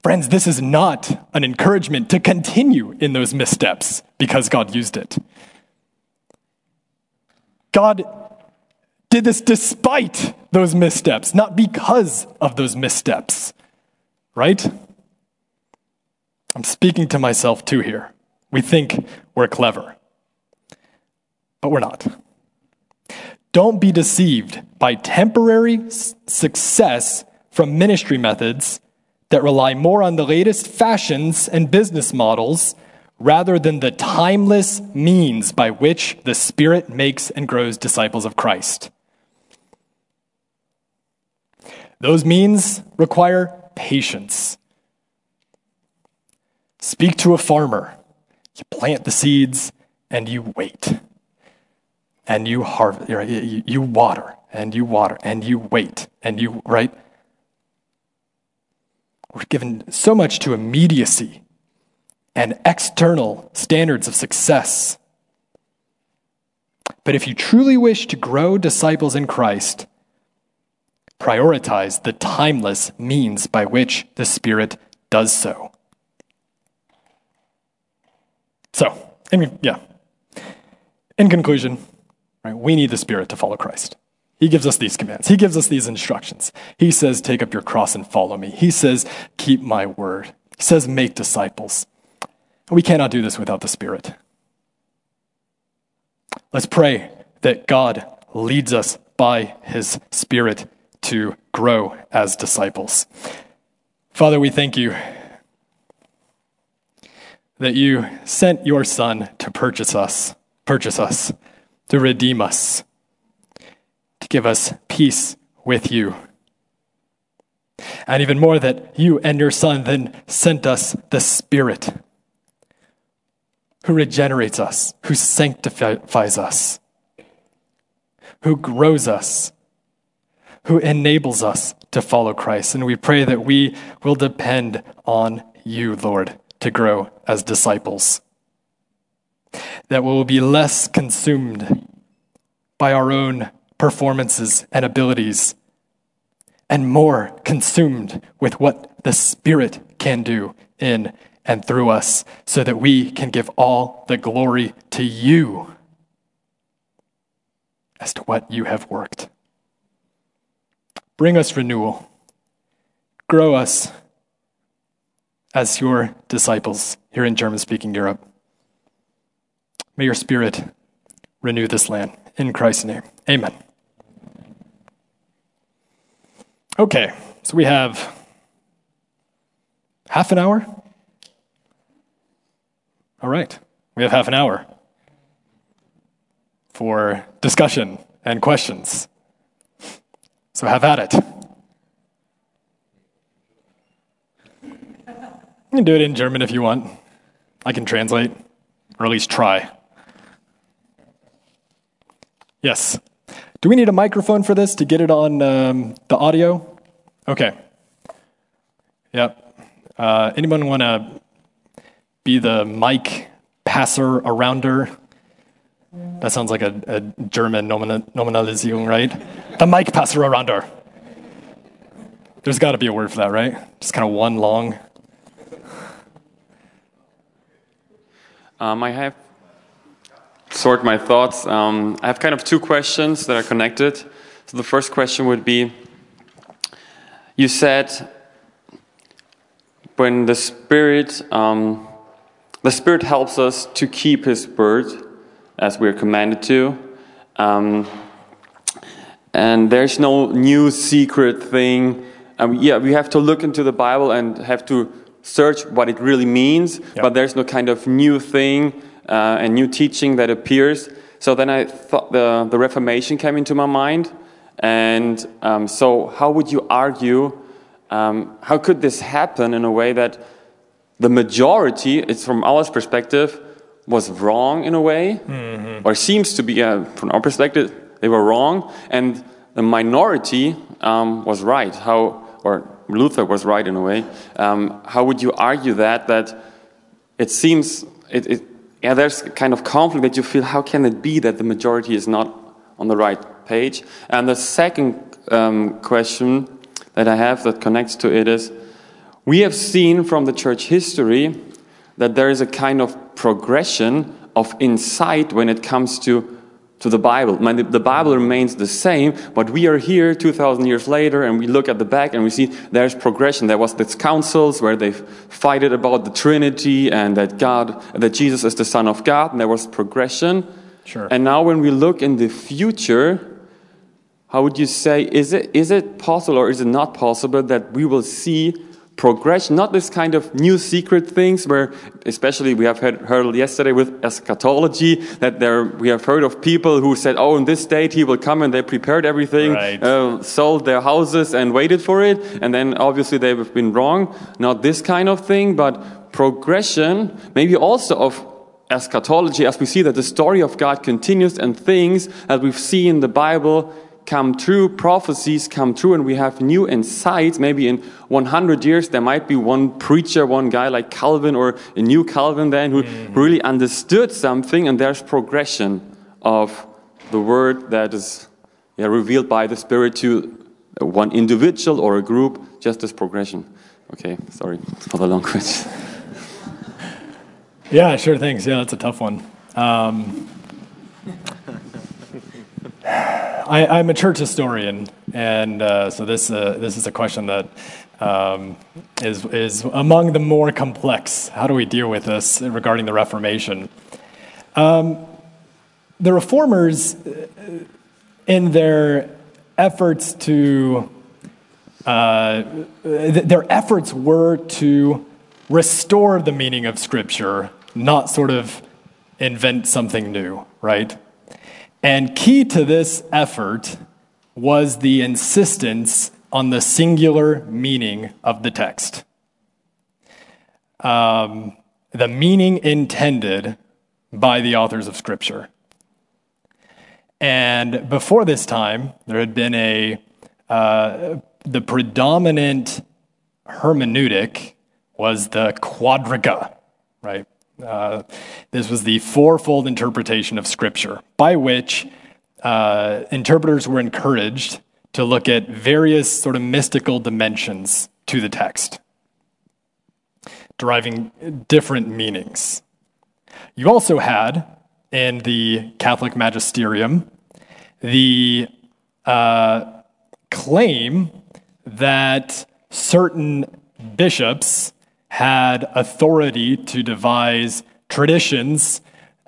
Friends, this is not an encouragement to continue in those missteps because God used it. God did this despite those missteps, not because of those missteps, right? I'm speaking to myself too here. We think we're clever, but we're not. Don't be deceived by temporary success from ministry methods that rely more on the latest fashions and business models rather than the timeless means by which the Spirit makes and grows disciples of Christ. Those means require patience. Speak to a farmer. You plant the seeds and you wait. And you harvest, you water and you water and you wait and you, right? We're given so much to immediacy and external standards of success. But if you truly wish to grow disciples in Christ, prioritize the timeless means by which the Spirit does so. So, in, yeah. In conclusion, right, we need the Spirit to follow Christ. He gives us these commands. He gives us these instructions. He says, Take up your cross and follow me. He says, Keep my word. He says, Make disciples. We cannot do this without the Spirit. Let's pray that God leads us by his Spirit to grow as disciples. Father, we thank you that you sent your Son to purchase us, purchase us, to redeem us to give us peace with you. And even more, that you and your Son then sent us the Spirit who regenerates us, who sanctifies us, who grows us, who enables us to follow Christ. And we pray that we will depend on you, Lord, to grow as disciples. That we will be less consumed by our own performances and abilities, and more consumed with what the Spirit can do in and through us, so that we can give all the glory to you as to what you have worked. Bring us renewal, grow us as your disciples here in German speaking Europe. May your Spirit renew this land. In Christ's name, amen. Okay, so we have half an hour. All right, we have half an hour for discussion and questions. So have at it. You can do it in German if you want. I can translate, or at least try. Yes. Do we need a microphone for this to get it on um, the audio? Okay. Yep. Uh, anyone want to be the mic passer arounder? That sounds like a, a German nominalisierung, right? The mic passer. There's got to be a word for that, right? Just kind of one long. Um, I have sort my thoughts. Um, I have kind of two questions that are connected. So the first question would be You said when the Spirit, um, the Spirit helps us to keep His word as we are commanded to. Um, and there's no new secret thing. Um, yeah, we have to look into the Bible and have to search what it really means, yep. but there's no kind of new thing uh, and new teaching that appears. So then I thought the, the Reformation came into my mind. And um, so, how would you argue? Um, how could this happen in a way that the majority, it's from our perspective, was wrong in a way, mm-hmm. or seems to be, uh, from our perspective, they were wrong, and the minority um, was right? How, or Luther was right in a way. Um, how would you argue that? That it seems it, it yeah, there's kind of conflict that you feel, how can it be that the majority is not on the right page? And the second um, question that I have that connects to it is, we have seen from the church history that there is a kind of progression of insight when it comes to, to the Bible. I mean, the, the Bible remains the same, but we are here 2,000 years later and we look at the back and we see there's progression. There was these councils where they fighted about the Trinity and that God, that Jesus is the Son of God, and there was progression. Sure. And now when we look in the future, how would you say, is it, is it possible or is it not possible that we will see progression, not this kind of new secret things where, especially we have heard, heard yesterday with eschatology, that there we have heard of people who said, oh, in this date he will come and they prepared everything, Right. uh, sold their houses and waited for it, and then obviously they've been wrong. Not this kind of thing, but progression, maybe also of eschatology, as we see that the story of God continues and things that we've seen in the Bible come true, prophecies come true, and we have new insights. Maybe in 100 years, there might be one preacher, one guy like Calvin or a new Calvin then who really understood something, and there's progression of the word that is yeah, revealed by the Spirit to one individual or a group, just as progression. Okay, sorry for the long question. Yeah, sure. Thanks. Yeah, that's a tough one. Um, I, I'm a church historian, and uh, so this uh, this is a question that um, is is among the more complex. How do we deal with this regarding the Reformation? Um, the reformers, uh, in their efforts to uh, th- their efforts were to restore the meaning of Scripture, not sort of invent something new, right? And key to this effort was the insistence on the singular meaning of the text. Um, the meaning intended by the authors of Scripture. And before this time, there had been a uh, the predominant hermeneutic was the quadriga, right? Uh, this was the fourfold interpretation of Scripture, by which uh, interpreters were encouraged to look at various sort of mystical dimensions to the text, deriving different meanings. You also had in the Catholic magisterium the uh, claim that certain bishops had authority to devise traditions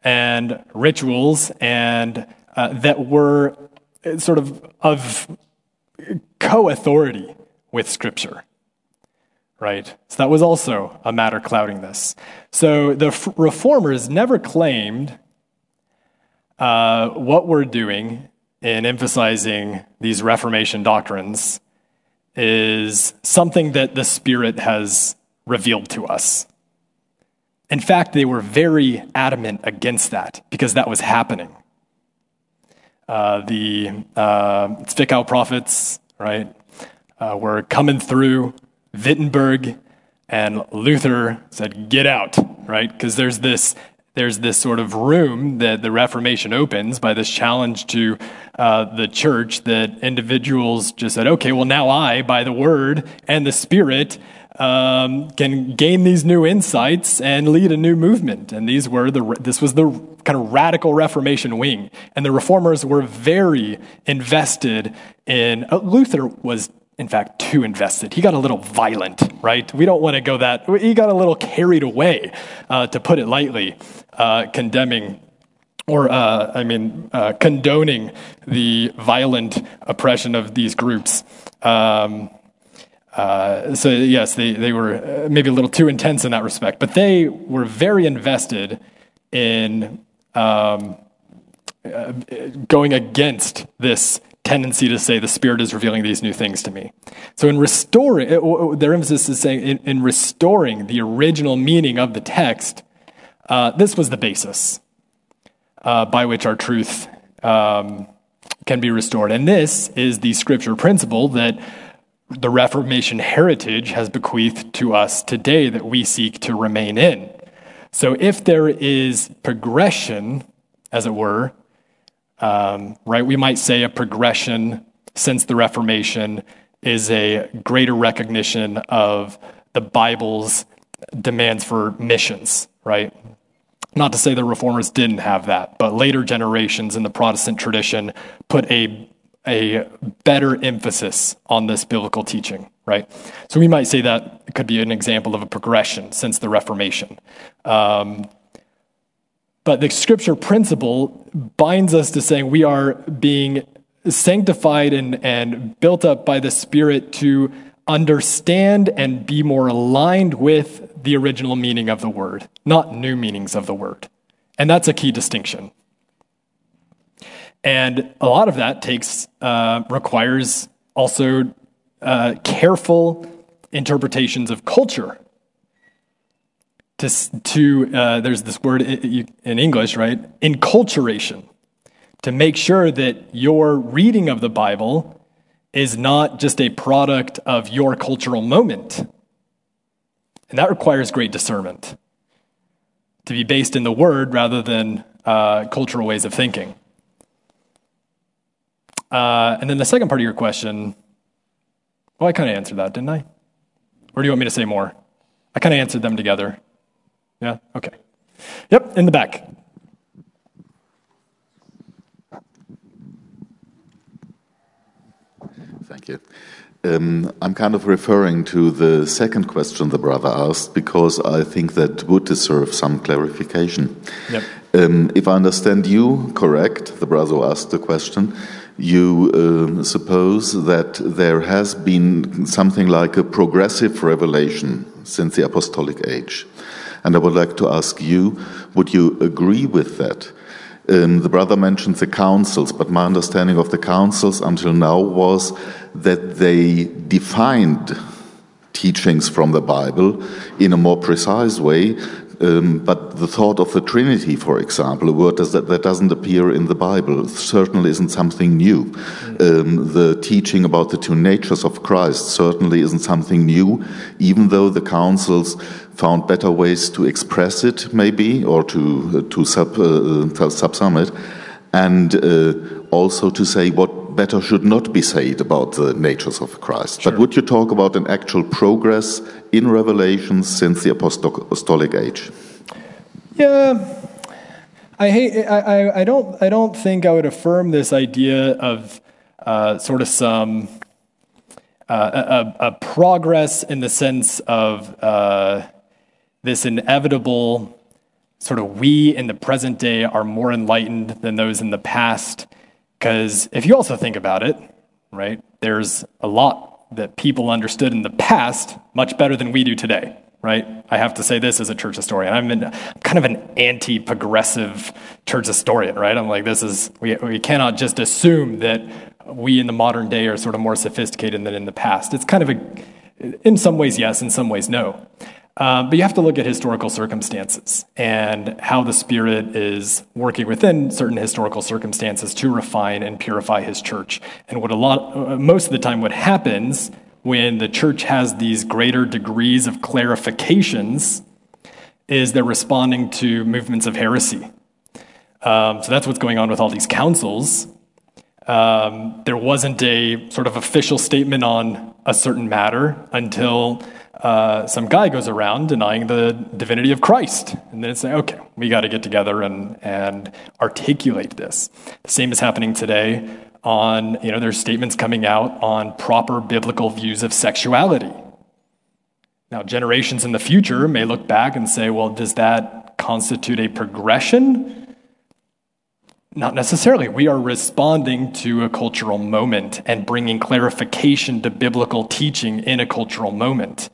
and rituals and uh, that were uh, sort of of co-authority with scripture right? So that was also a matter clouding this. So the f- reformers never claimed uh, what we're doing in emphasizing these reformation doctrines is something that the Spirit has revealed to us. In fact, they were very adamant against that because that was happening. Uh, the uh, Zwickau prophets, right, uh, were coming through Wittenberg, and Luther said, "Get out!" Right, because there's this there's this sort of room that the Reformation opens by this challenge to uh, the church that individuals just said, okay, well, now I, by the word and the spirit, um, can gain these new insights and lead a new movement. And these were the, this was the kind of radical Reformation wing. And the reformers were very invested in, uh, Luther was in fact, too invested. He got a little violent, right? We don't want to go that. He got a little carried away, uh, to put it lightly, uh, condemning or, uh, I mean, uh, condoning the violent oppression of these groups. Um, uh, so, yes, they, they were uh, maybe a little too intense in that respect, but they were very invested in um, going against this tendency to say the Spirit is revealing these new things to me. So, in restoring, their emphasis is saying in, in restoring the original meaning of the text, uh, this was the basis uh, by which our truth um, can be restored. And this is the scripture principle that the Reformation heritage has bequeathed to us today that we seek to remain in. So, if there is progression, as it were, um, right? We might say a progression since the Reformation is a greater recognition of the Bible's demands for missions, right? Not to say the reformers didn't have that, but later generations in the Protestant tradition put a, a better emphasis on this biblical teaching, right? So we might say that could be an example of a progression since the Reformation. Um, but the scripture principle binds us to saying we are being sanctified and, and built up by the Spirit to understand and be more aligned with the original meaning of the word, not new meanings of the word. And that's a key distinction. And a lot of that takes, uh, requires also uh, careful interpretations of culture. To, to uh, there's this word in English, right? Enculturation. To make sure that your reading of the Bible is not just a product of your cultural moment. And that requires great discernment to be based in the word rather than uh, cultural ways of thinking. Uh, and then the second part of your question, well, I kind of answered that, didn't I? Or do you want me to say more? I kind of answered them together. Yeah? Okay. Yep, in the back. Thank you. Um, I'm kind of referring to the second question the brother asked because I think that would deserve some clarification. Yep. Um, if I understand you correct, the brother asked the question, you uh, suppose that there has been something like a progressive revelation since the apostolic age. And I would like to ask you, would you agree with that? Um, the brother mentioned the councils, but my understanding of the councils until now was that they defined teachings from the Bible in a more precise way. Um, but the thought of the Trinity, for example, a word that, that doesn't appear in the Bible, certainly isn't something new. Um, the teaching about the two natures of Christ certainly isn't something new, even though the councils found better ways to express it, maybe, or to, uh, to sub, uh, subsum it, and uh, also to say what better should not be said about the natures of Christ. Sure. But would you talk about an actual progress in Revelation since the apostolic age? Yeah. I hate. I, I, don't. I don't think I would affirm this idea of uh, sort of some uh, a, a, progress in the sense of uh, this inevitable sort of we in the present day are more enlightened than those in the past. Because if you also think about it, right, there's a lot that people understood in the past much better than we do today, right? I have to say this as a church historian. I'm, in, kind of an anti progressive church historian, right? I'm like, this is, we, we cannot just assume that we in the modern day are sort of more sophisticated than in the past. It's kind of a, in some ways, yes, in some ways, no. Um, but you have to look at historical circumstances and how the Spirit is working within certain historical circumstances to refine and purify His church. And what a lot, uh, most of the time, what happens when the church has these greater degrees of clarifications is they're responding to movements of heresy. Um, so that's what's going on with all these councils. Um, there wasn't a sort of official statement on a certain matter until uh, some guy goes around denying the divinity of Christ. And then it's like, okay, we got to get together and, and articulate this. The same is happening today on, you know, there's statements coming out on proper biblical views of sexuality. Now, generations in the future may look back and say, well, does that constitute a progression? Not necessarily. We are responding to a cultural moment and bringing clarification to biblical teaching in a cultural moment.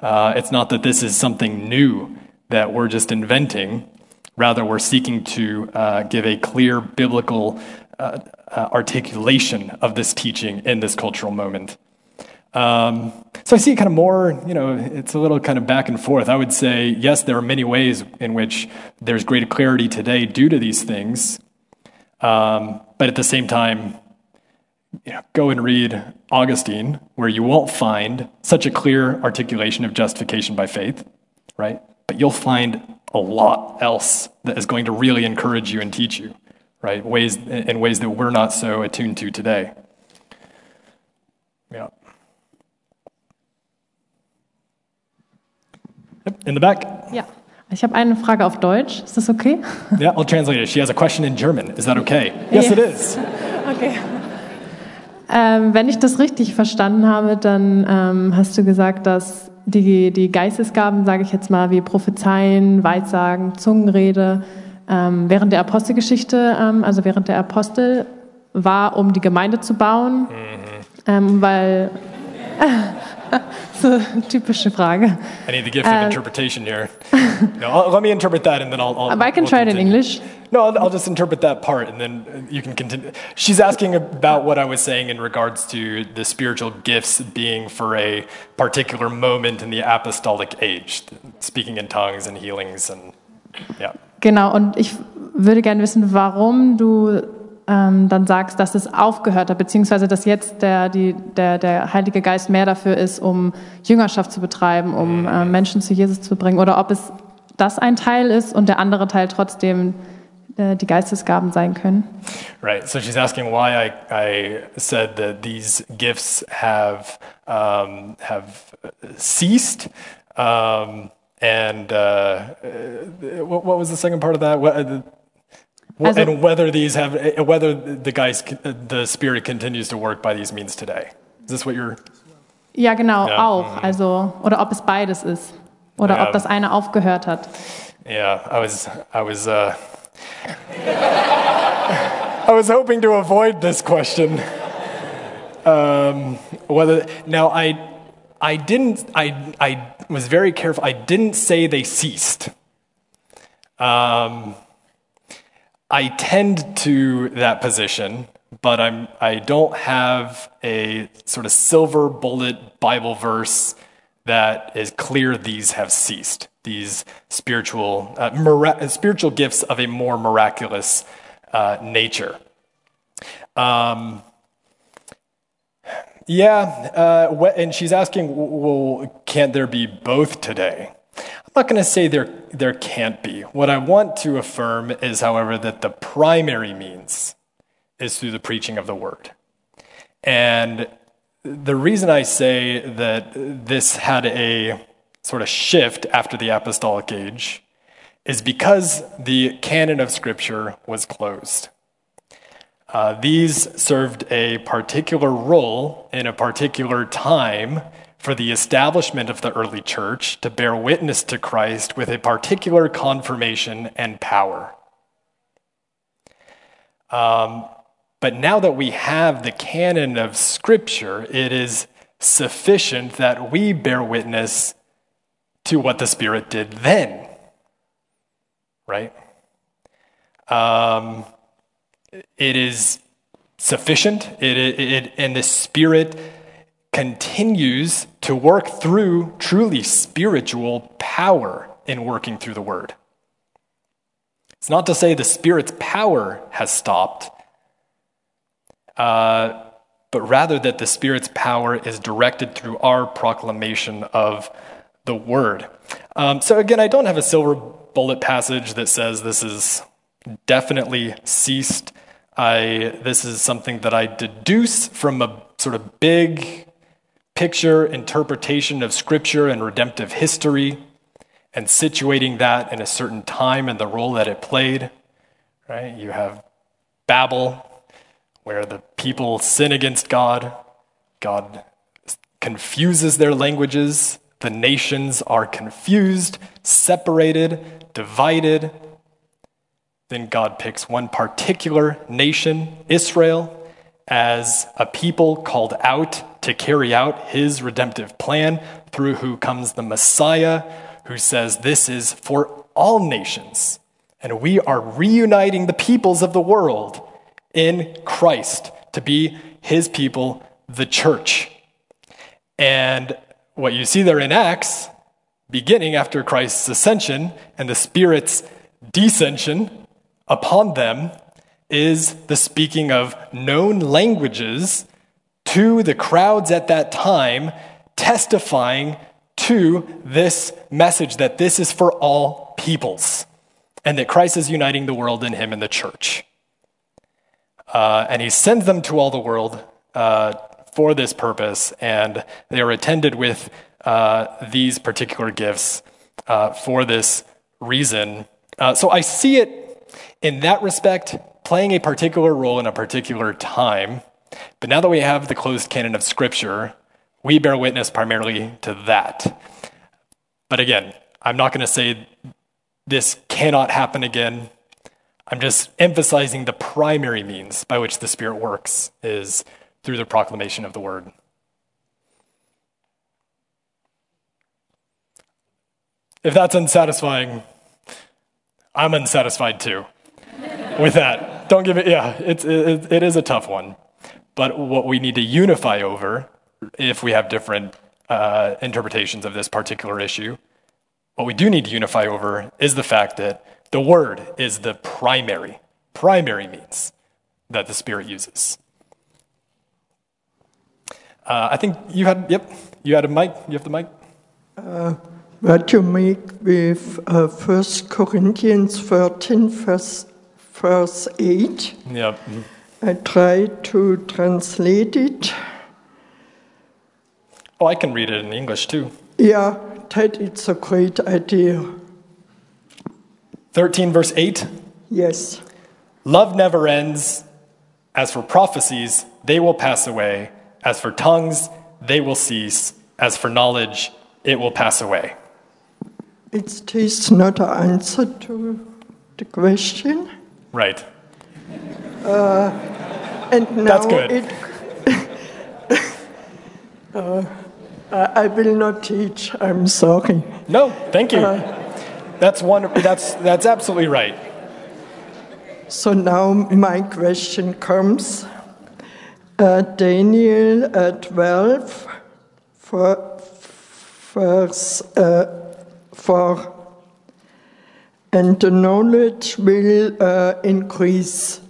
Uh, it's not that this is something new that we're just inventing. Rather, we're seeking to uh, give a clear biblical uh, uh articulation of this teaching in this cultural moment. Um, so I see it kind of more, you know, it's a little kind of back and forth. I would say, yes, there are many ways in which there's greater clarity today due to these things. Um, but at the same time, you know, go and read Augustine, where you won't find such a clear articulation of justification by faith, right? But you'll find a lot else that is going to really encourage you and teach you, right? Ways in ways that we're not so attuned to today. Yeah. In the back? Ja. Ich habe eine Frage auf Deutsch. Ist das okay? Yeah, I'll translate it. She has a question in German. Is that okay? Yes, it is. Okay. Ähm, wenn ich das richtig verstanden habe, dann ähm, hast du gesagt, dass die, die Geistesgaben, sage ich jetzt mal, wie Prophezeien, Weissagen, Zungenrede, ähm, während der Apostelgeschichte, ähm, also während der Apostel, war, um die Gemeinde zu bauen, mhm. ähm, weil so typische Frage. I need the gift of uh, interpretation here. No, I'll, let me interpret that, and then I'll. I'll I can we'll try it in English. No, I'll, I'll, just interpret that part, and then you can continue. She's asking about what I was saying in regards to the spiritual gifts being for a particular moment in the apostolic age, speaking in tongues and healings, and yeah. Genau, und ich würde gerne wissen, warum du ähm, dann sagst, dass es aufgehört hat, beziehungsweise dass jetzt der, die, der, der Heilige Geist mehr dafür ist, um Jüngerschaft zu betreiben, um äh, Menschen zu Jesus zu bringen, oder ob es das ein Teil ist und der andere Teil trotzdem äh, die Geistesgaben sein können. Right. So she's asking why I, I said that these gifts have um, have ceased. Um, and uh, what, what was the second part of that? What, and whether these have, whether the Geist, the Spirit continues to work by these means today. Is this what you're? Ja, genau, ja. auch. Mhm. Also, oder ob es beides ist. Oder yeah. ob das eine aufgehört hat. Yeah, I was, I was, uh, I was hoping to avoid this question. Um, whether now I, I didn't, I, I was very careful. I didn't say they ceased. Um, I tend to that position, but I'm, I don't have a sort of silver bullet Bible verse that is clear these have ceased. These spiritual, uh, mira- spiritual gifts of a more miraculous uh, nature. Um, yeah, uh, and she's asking, well, can't there be both today? I'm not going to say there, there can't be. What I want to affirm is, however, that the primary means is through the preaching of the word. And the reason I say that this had a sort of shift after the apostolic age is because the canon of Scripture was closed. Uh, these served a particular role in a particular time for the establishment of the early church to bear witness to Christ with a particular confirmation and power. Um, but now that we have the canon of Scripture, it is sufficient that we bear witness to what the Spirit did then. Right? Um, it is sufficient, it, it, it, and the Spirit continues to work through truly spiritual power in working through the word. It's not to say the Spirit's power has stopped, uh, but rather that the Spirit's power is directed through our proclamation of the word. Um, so, again, I don't have a silver bullet passage that says this is definitely ceased. I, this is something that I deduce from a sort of big picture interpretation of scripture and redemptive history and situating that in a certain time and the role that it played. Right? You have Babel, where the people sin against God. God confuses their languages. The nations are confused, separated, divided. Then God picks one particular nation, Israel, as a people called out to carry out his redemptive plan, through who comes the Messiah, who says, This is for all nations. And we are reuniting the peoples of the world in Christ to be his people, the church. And what you see there in Acts, beginning after Christ's ascension and the Spirit's descension upon them, is the speaking of known languages to the crowds at that time, testifying to this message that this is for all peoples and that Christ is uniting the world in him and the church. Uh, and he sends them to all the world uh, for this purpose, and they are attended with uh, these particular gifts uh, for this reason. Uh, so I see it in that respect playing a particular role in a particular time. But now that we have the closed canon of Scripture, we bear witness primarily to that. But again, I'm not going to say this cannot happen again. I'm just emphasizing the primary means by which the Spirit works is through the proclamation of the word. If that's unsatisfying, I'm unsatisfied too with that. Don't give it, yeah, it's, it, it is a tough one. But what we need to unify over, if we have different uh, interpretations of this particular issue, what we do need to unify over is the fact that the word is the primary, primary means that the Spirit uses. Uh, I think you had, yep, you had a mic. You have the mic. Uh, what you make with uh, 1 Corinthians 13, verse, verse 8. Yep. I tried to translate it. Oh, I can read it in English too. Yeah, that it's a great idea. 13, verse 8. Yes. Love never ends. As for prophecies, they will pass away. As for tongues, they will cease. As for knowledge, it will pass away. It's this not an answer to the question. Right. Uh, and now That's good. It, uh, I will not teach. I'm sorry. No, thank you. that's one. That's that's absolutely right. So now my question comes. Uh, Daniel uh, 12, for, verse uh, 4. And the knowledge will uh, increase.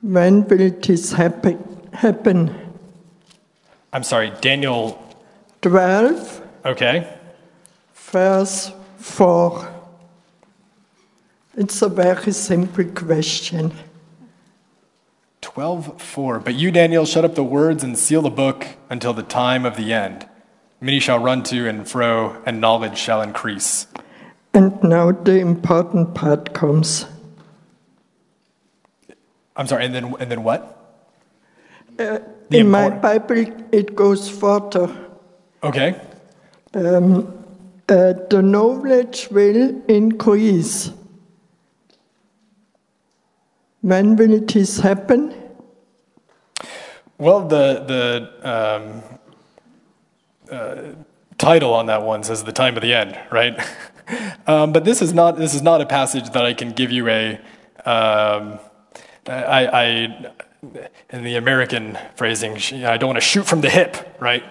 When will this happen? happen? I'm sorry, Daniel. 12, Okay. verse 4. It's a very simple question. 12:4. But you, Daniel, shut up the words and seal the book until the time of the end. Many shall run to and fro, and knowledge shall increase. And now the important part comes. I'm sorry, and then and then what? Uh, The in my Bible, it goes further. Okay. Um, uh, the knowledge will increase. When will this happen? Well, the the um, uh, title on that one says the time of the end, right? um, but this is not this is not a passage that I can give you a. Um, I, I in the American phrasing, I don't want to shoot from the hip, right?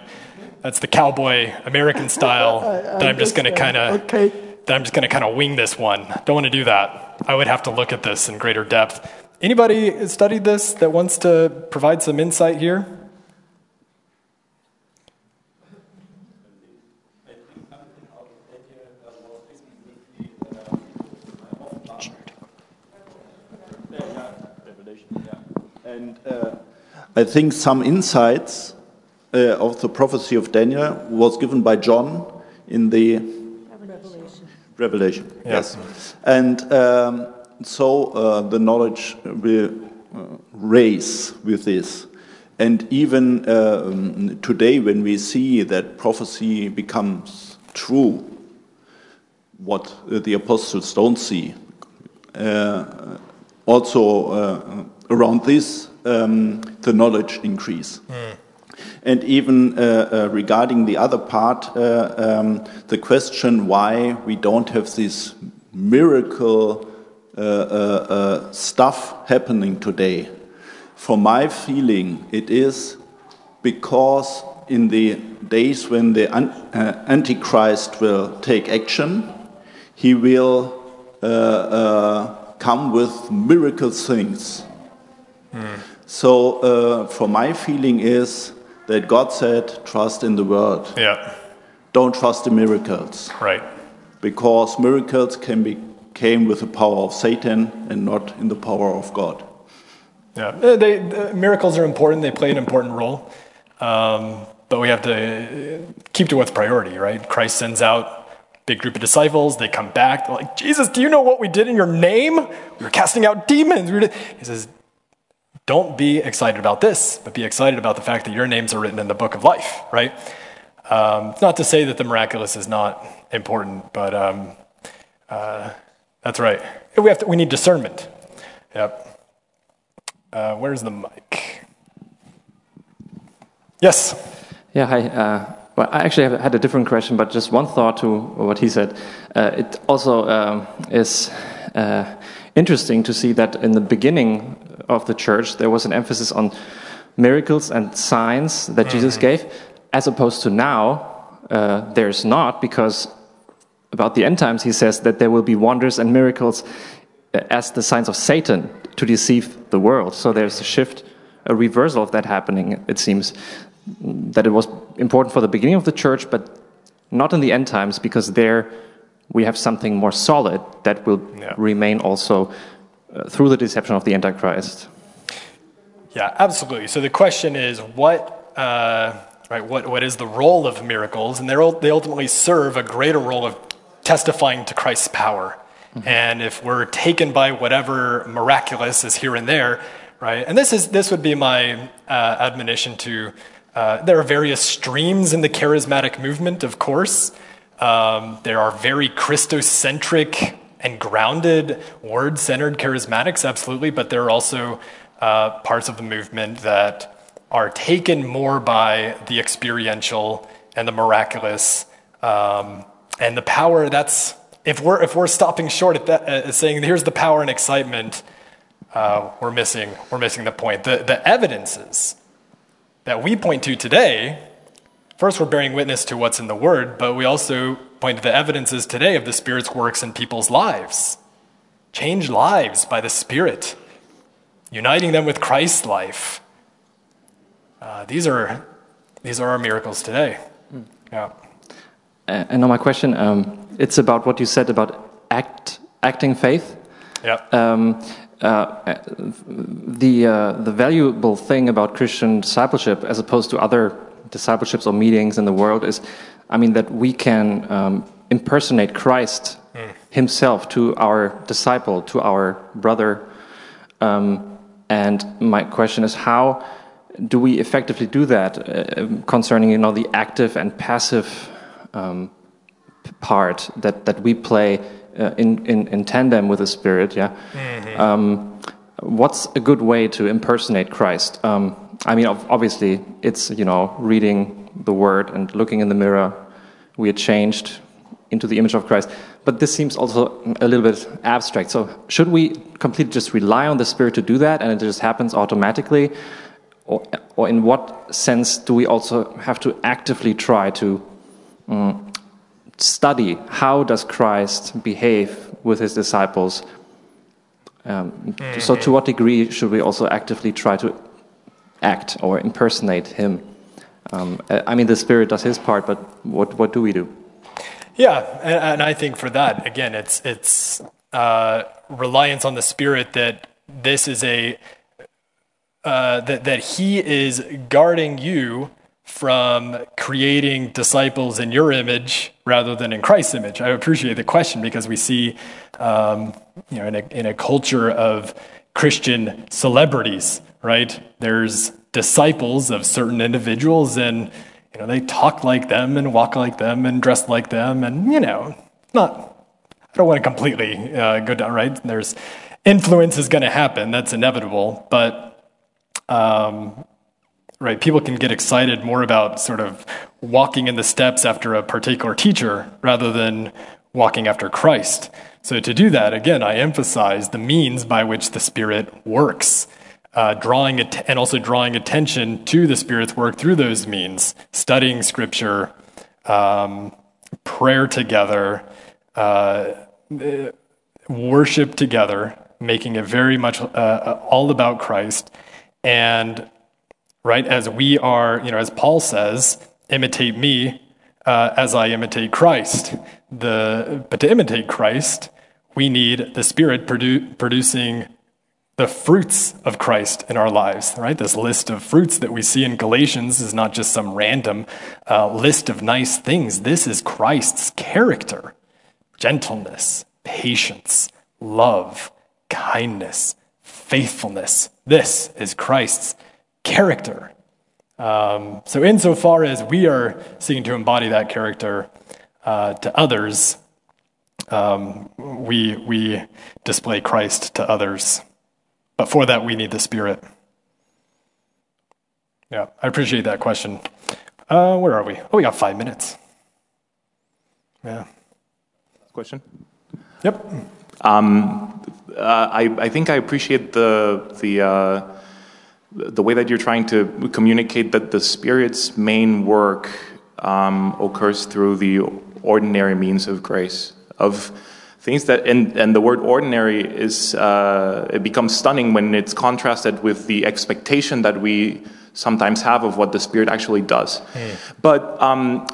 That's the cowboy American style. that I'm just going to kind of Okay. that I'm just going to kind of wing this one. Don't want to do that. I would have to look at this in greater depth. Anybody studied this that wants to provide some insight here? And uh, I think some insights uh, of the prophecy of Daniel was given by John in the Revelation. Revelation, yes. And um, so uh, the knowledge will uh, raise with this. And even um, today, when we see that prophecy becomes true, what uh, the apostles don't see, uh, also uh, around this, um, the knowledge increase. And even uh, uh, regarding the other part, uh, um, the question why we don't have this miracle uh, uh, uh, stuff happening today. For my feeling, it is because in the days when the an- Antichrist will take action, he will uh, uh, come with miracle things. So, uh, for my feeling is that God said, "Trust in the word. Yeah, Don't trust the miracles, right. because miracles can be came with the power of Satan and not in the power of God." Yeah, Uh, they, uh, miracles are important. They play an important role. Um, but we have to keep to what's priority, right? Christ sends out big group of disciples. They come back. They're like, Jesus, do you know what we did in your name? We were casting out demons. We he says, don't be excited about this, but be excited about the fact that your names are written in the book of life, right? Um, not to say that the miraculous is not important, but um, uh, that's right. We, have to, we need discernment. Yep. Uh, where's the mic? Yes. Yeah, hi. Uh, well, I actually had a different question, but just one thought to what he said. Uh, it also um, is uh, interesting to see that in the beginning of the church, there was an emphasis on miracles and signs that mm. Jesus gave, as opposed to now, uh, there's not, because about the end times, he says that there will be wonders and miracles uh, as the signs of Satan to deceive the world. So there's a shift, a reversal of that happening, it seems. That it was important for the beginning of the church, but not in the end times, because there we have something more solid that will yeah. remain also uh, through the deception of the Antichrist. Yeah, absolutely. So the question is, what uh, right? What what is the role of miracles? And they they ultimately serve a greater role of testifying to Christ's power. Mm-hmm. And if we're taken by whatever miraculous is here and there, right? And this is this would be my uh, admonition to. Uh, there are various streams in the charismatic movement, of course. Um, there are very Christocentric and grounded, word centered charismatics, absolutely, but there are also uh, parts of the movement that are taken more by the experiential and the miraculous um, and the power that's if we're if we're stopping short at that uh, saying here's the power and excitement uh, we're missing we're missing the point. The the evidences that we point to today first we're bearing witness to what's in the word but we also point to the evidences today of the Spirit's works in people's lives. Change lives by the Spirit, uniting them with Christ's life. Uh, these, are, these are our miracles today. Yeah. And now my question, um, it's about what you said about act, acting faith. Yeah. Um, uh, the uh, the valuable thing about Christian discipleship, as opposed to other discipleships or meetings in the world, is I mean, that we can um, impersonate Christ mm. himself to our disciple, to our brother. Um, and my question is, how do we effectively do that uh, concerning, you know, the active and passive um, part that, that we play uh, in, in, in tandem with the Spirit, yeah? Mm -hmm. what's a good way to impersonate Christ? Um, I mean, obviously, it's, you know, reading the word and looking in the mirror, we are changed into the image of Christ. But this seems also a little bit abstract. So, should we completely just rely on the Spirit to do that and it just happens automatically? Or, or in what sense do we also have to actively try to um, study how does Christ behave with his disciples? Um, mm -hmm. So, to what degree should we also actively try to act or impersonate him? Um, I mean, the Spirit does His part, but what what do we do? Yeah, and, and I think for that, again, it's it's uh, reliance on the Spirit that this is a uh, that that He is guarding you from creating disciples in your image rather than in Christ's image. I appreciate the question because we see, um, you know, in a, in a culture of Christian celebrities, right? There's disciples of certain individuals and you know they talk like them and walk like them and dress like them and you know not i don't want to completely uh, go down right? There's influence is going to happen that's inevitable but um, right people can get excited more about sort of walking in the steps after a particular teacher rather than walking after christ. So to do that again i emphasize the means by which the spirit works uh, drawing it and also drawing attention to the Spirit's work through those means, studying Scripture, um, prayer together, uh, worship together, making it very much uh, all about Christ, and right as we are, you know, as Paul says, imitate me uh, as I imitate Christ. The but to imitate Christ, we need the Spirit produ- producing the fruits of Christ in our lives, right? This list of fruits that we see in Galatians is not just some random uh, list of nice things. This is Christ's character gentleness, patience, love, kindness, faithfulness. This is Christ's character. Um, so, insofar as we are seeking to embody that character uh, to others, um, we, we display Christ to others. But for that, we need the Spirit. Yeah, I appreciate that question. Uh, where are we? Oh, we got five minutes. Yeah. Question? Yep. Um, uh, I, I think I appreciate the, the, uh, the way that you're trying to communicate that the Spirit's main work um, occurs through the ordinary means of grace, of things that and, and the word ordinary is uh, it becomes stunning when it's contrasted with the expectation that we sometimes have of what the spirit actually does mm. but um,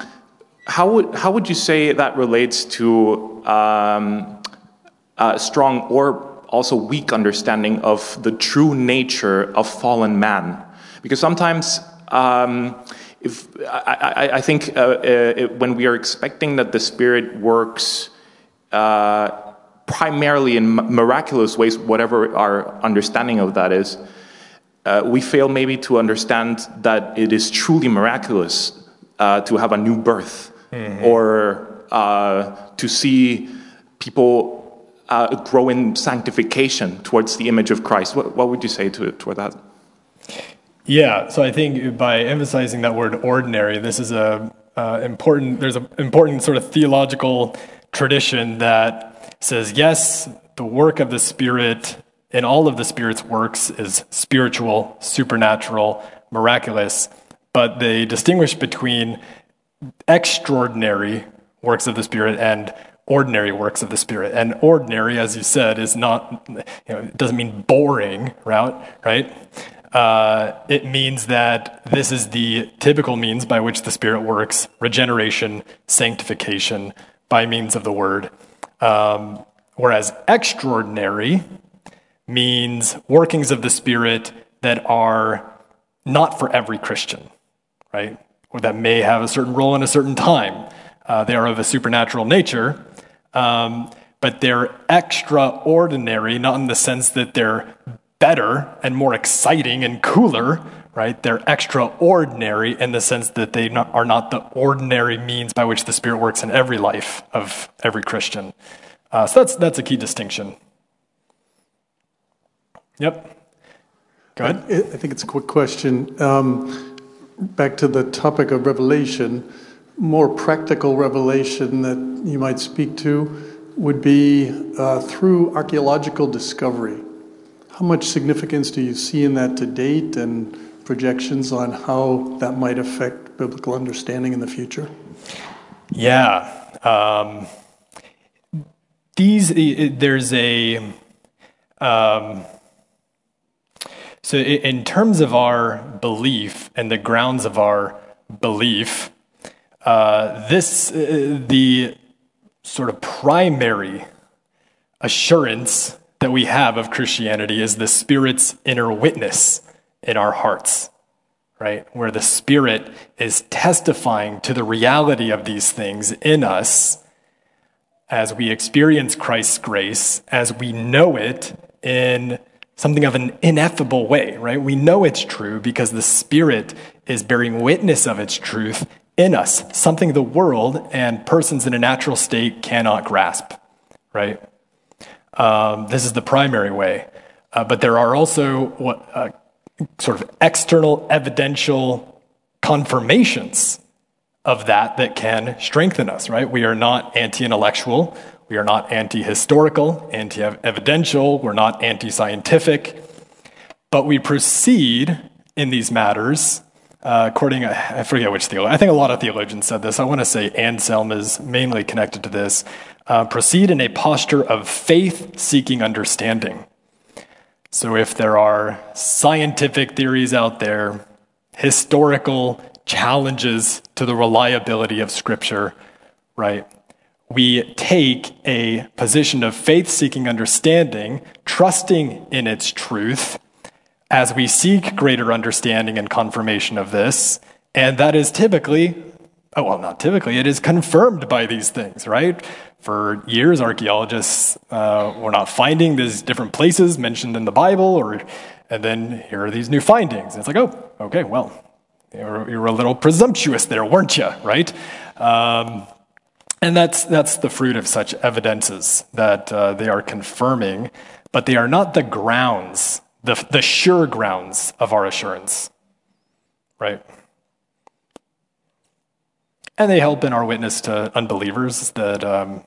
how would how would you say that relates to um, a strong or also weak understanding of the true nature of fallen man because sometimes um, if I, I, I think uh, uh, when we are expecting that the spirit works uh, primarily in miraculous ways, whatever our understanding of that is, uh, we fail maybe to understand that it is truly miraculous uh, to have a new birth mm-hmm. or uh, to see people uh, grow in sanctification towards the image of Christ. What, what would you say to, toward that? Yeah, so I think by emphasizing that word ordinary, this is a uh, important. There's an important sort of theological tradition that says, yes, the work of the Spirit in all of the Spirit's works is spiritual, supernatural, miraculous, but they distinguish between extraordinary works of the Spirit and ordinary works of the Spirit. And ordinary, as you said, is not, you know, it doesn't mean boring, right? right? Uh, it means that this is the typical means by which the Spirit works regeneration, sanctification, by means of the word. Um, whereas extraordinary means workings of the Spirit that are not for every Christian, right? Or that may have a certain role in a certain time. Uh, they are of a supernatural nature, um, but they're extraordinary, not in the sense that they're better and more exciting and cooler, right? They're extraordinary in the sense that they not, are not the ordinary means by which the Spirit works in every life of every Christian. Uh, so that's, that's a key distinction. Yep. Go ahead. I, I think it's a quick question. Um, back to the topic of revelation, more practical revelation that you might speak to would be uh, through archaeological discovery. How much significance do you see in that to date, and projections on how that might affect biblical understanding in the future? Yeah. Um, these, there's a, um, so in terms of our belief and the grounds of our belief, uh, this, uh, the sort of primary assurance that we have of Christianity is the Spirit's inner witness in our hearts, right? Where the Spirit is testifying to the reality of these things in us as we experience Christ's grace, as we know it in something of an ineffable way, right? We know it's true because the Spirit is bearing witness of its truth in us, something the world and persons in a natural state cannot grasp, right? Um, this is the primary way. Uh, but there are also what, uh, sort of external evidential confirmations of that that can strengthen us, right? We are not anti intellectual. We are not anti historical, anti evidential. We're not anti scientific. But we proceed in these matters uh, according, I forget which theologian, I think a lot of theologians said this. I want to say Anselm is mainly connected to this. Uh, proceed in a posture of faith seeking understanding. So, if there are scientific theories out there, historical challenges to the reliability of Scripture, right? we take a position of faith seeking understanding, trusting in its truth, as we seek greater understanding and confirmation of this. And that is typically, oh, well, not typically, it is confirmed by these things, right? For years, archaeologists uh, were not finding these different places mentioned in the Bible, or, and then here are these new findings. It's like, oh, okay, well, you were, you were a little presumptuous there, weren't you, right? Um, and that's, that's the fruit of such evidences that uh, they are confirming, but they are not the grounds, the, the sure grounds of our assurance, right? And they help in our witness to unbelievers that um,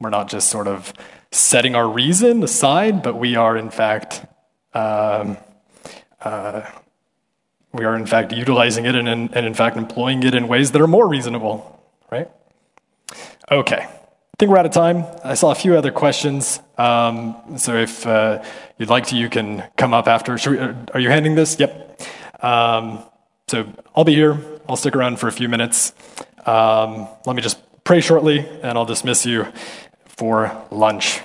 we're not just sort of setting our reason aside, but we are in fact um, uh, we are in fact utilizing it and, and in fact employing it in ways that are more reasonable, right? Okay. I think we're out of time. I saw a few other questions. Um, so if uh, you'd like to, you can come up after. We, uh, are you handing this? Yep. Um, so I'll be here. I'll stick around for a few minutes. Um, let me just pray shortly, and I'll dismiss you for lunch.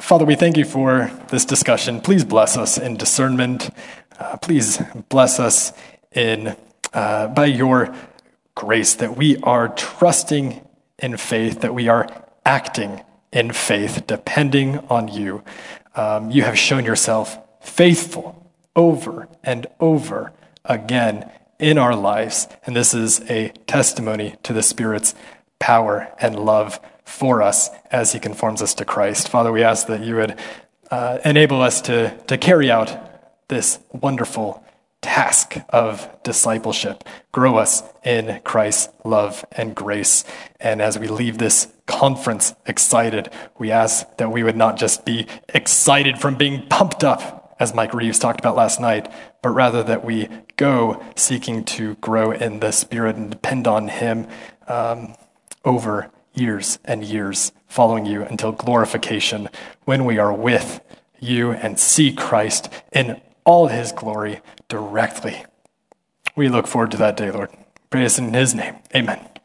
Father, we thank you for this discussion. Please bless us in discernment. Uh, please bless us in uh, by your grace, that we are trusting in faith, that we are acting in faith, depending on you. Um, you have shown yourself faithful over and over again in our lives, and this is a testimony to the Spirit's power and love for us as He conforms us to Christ. Father, we ask that you would uh, enable us to, to carry out this wonderful task of discipleship. Grow us in Christ's love and grace. And as we leave this conference excited, we ask that we would not just be excited from being pumped up, as Mike Reeves talked about last night, but rather that we go seeking to grow in the Spirit and depend on Him um, over years and years, following you until glorification when we are with you and see Christ in all his glory directly. We look forward to that day, Lord. Praise in his name. Amen.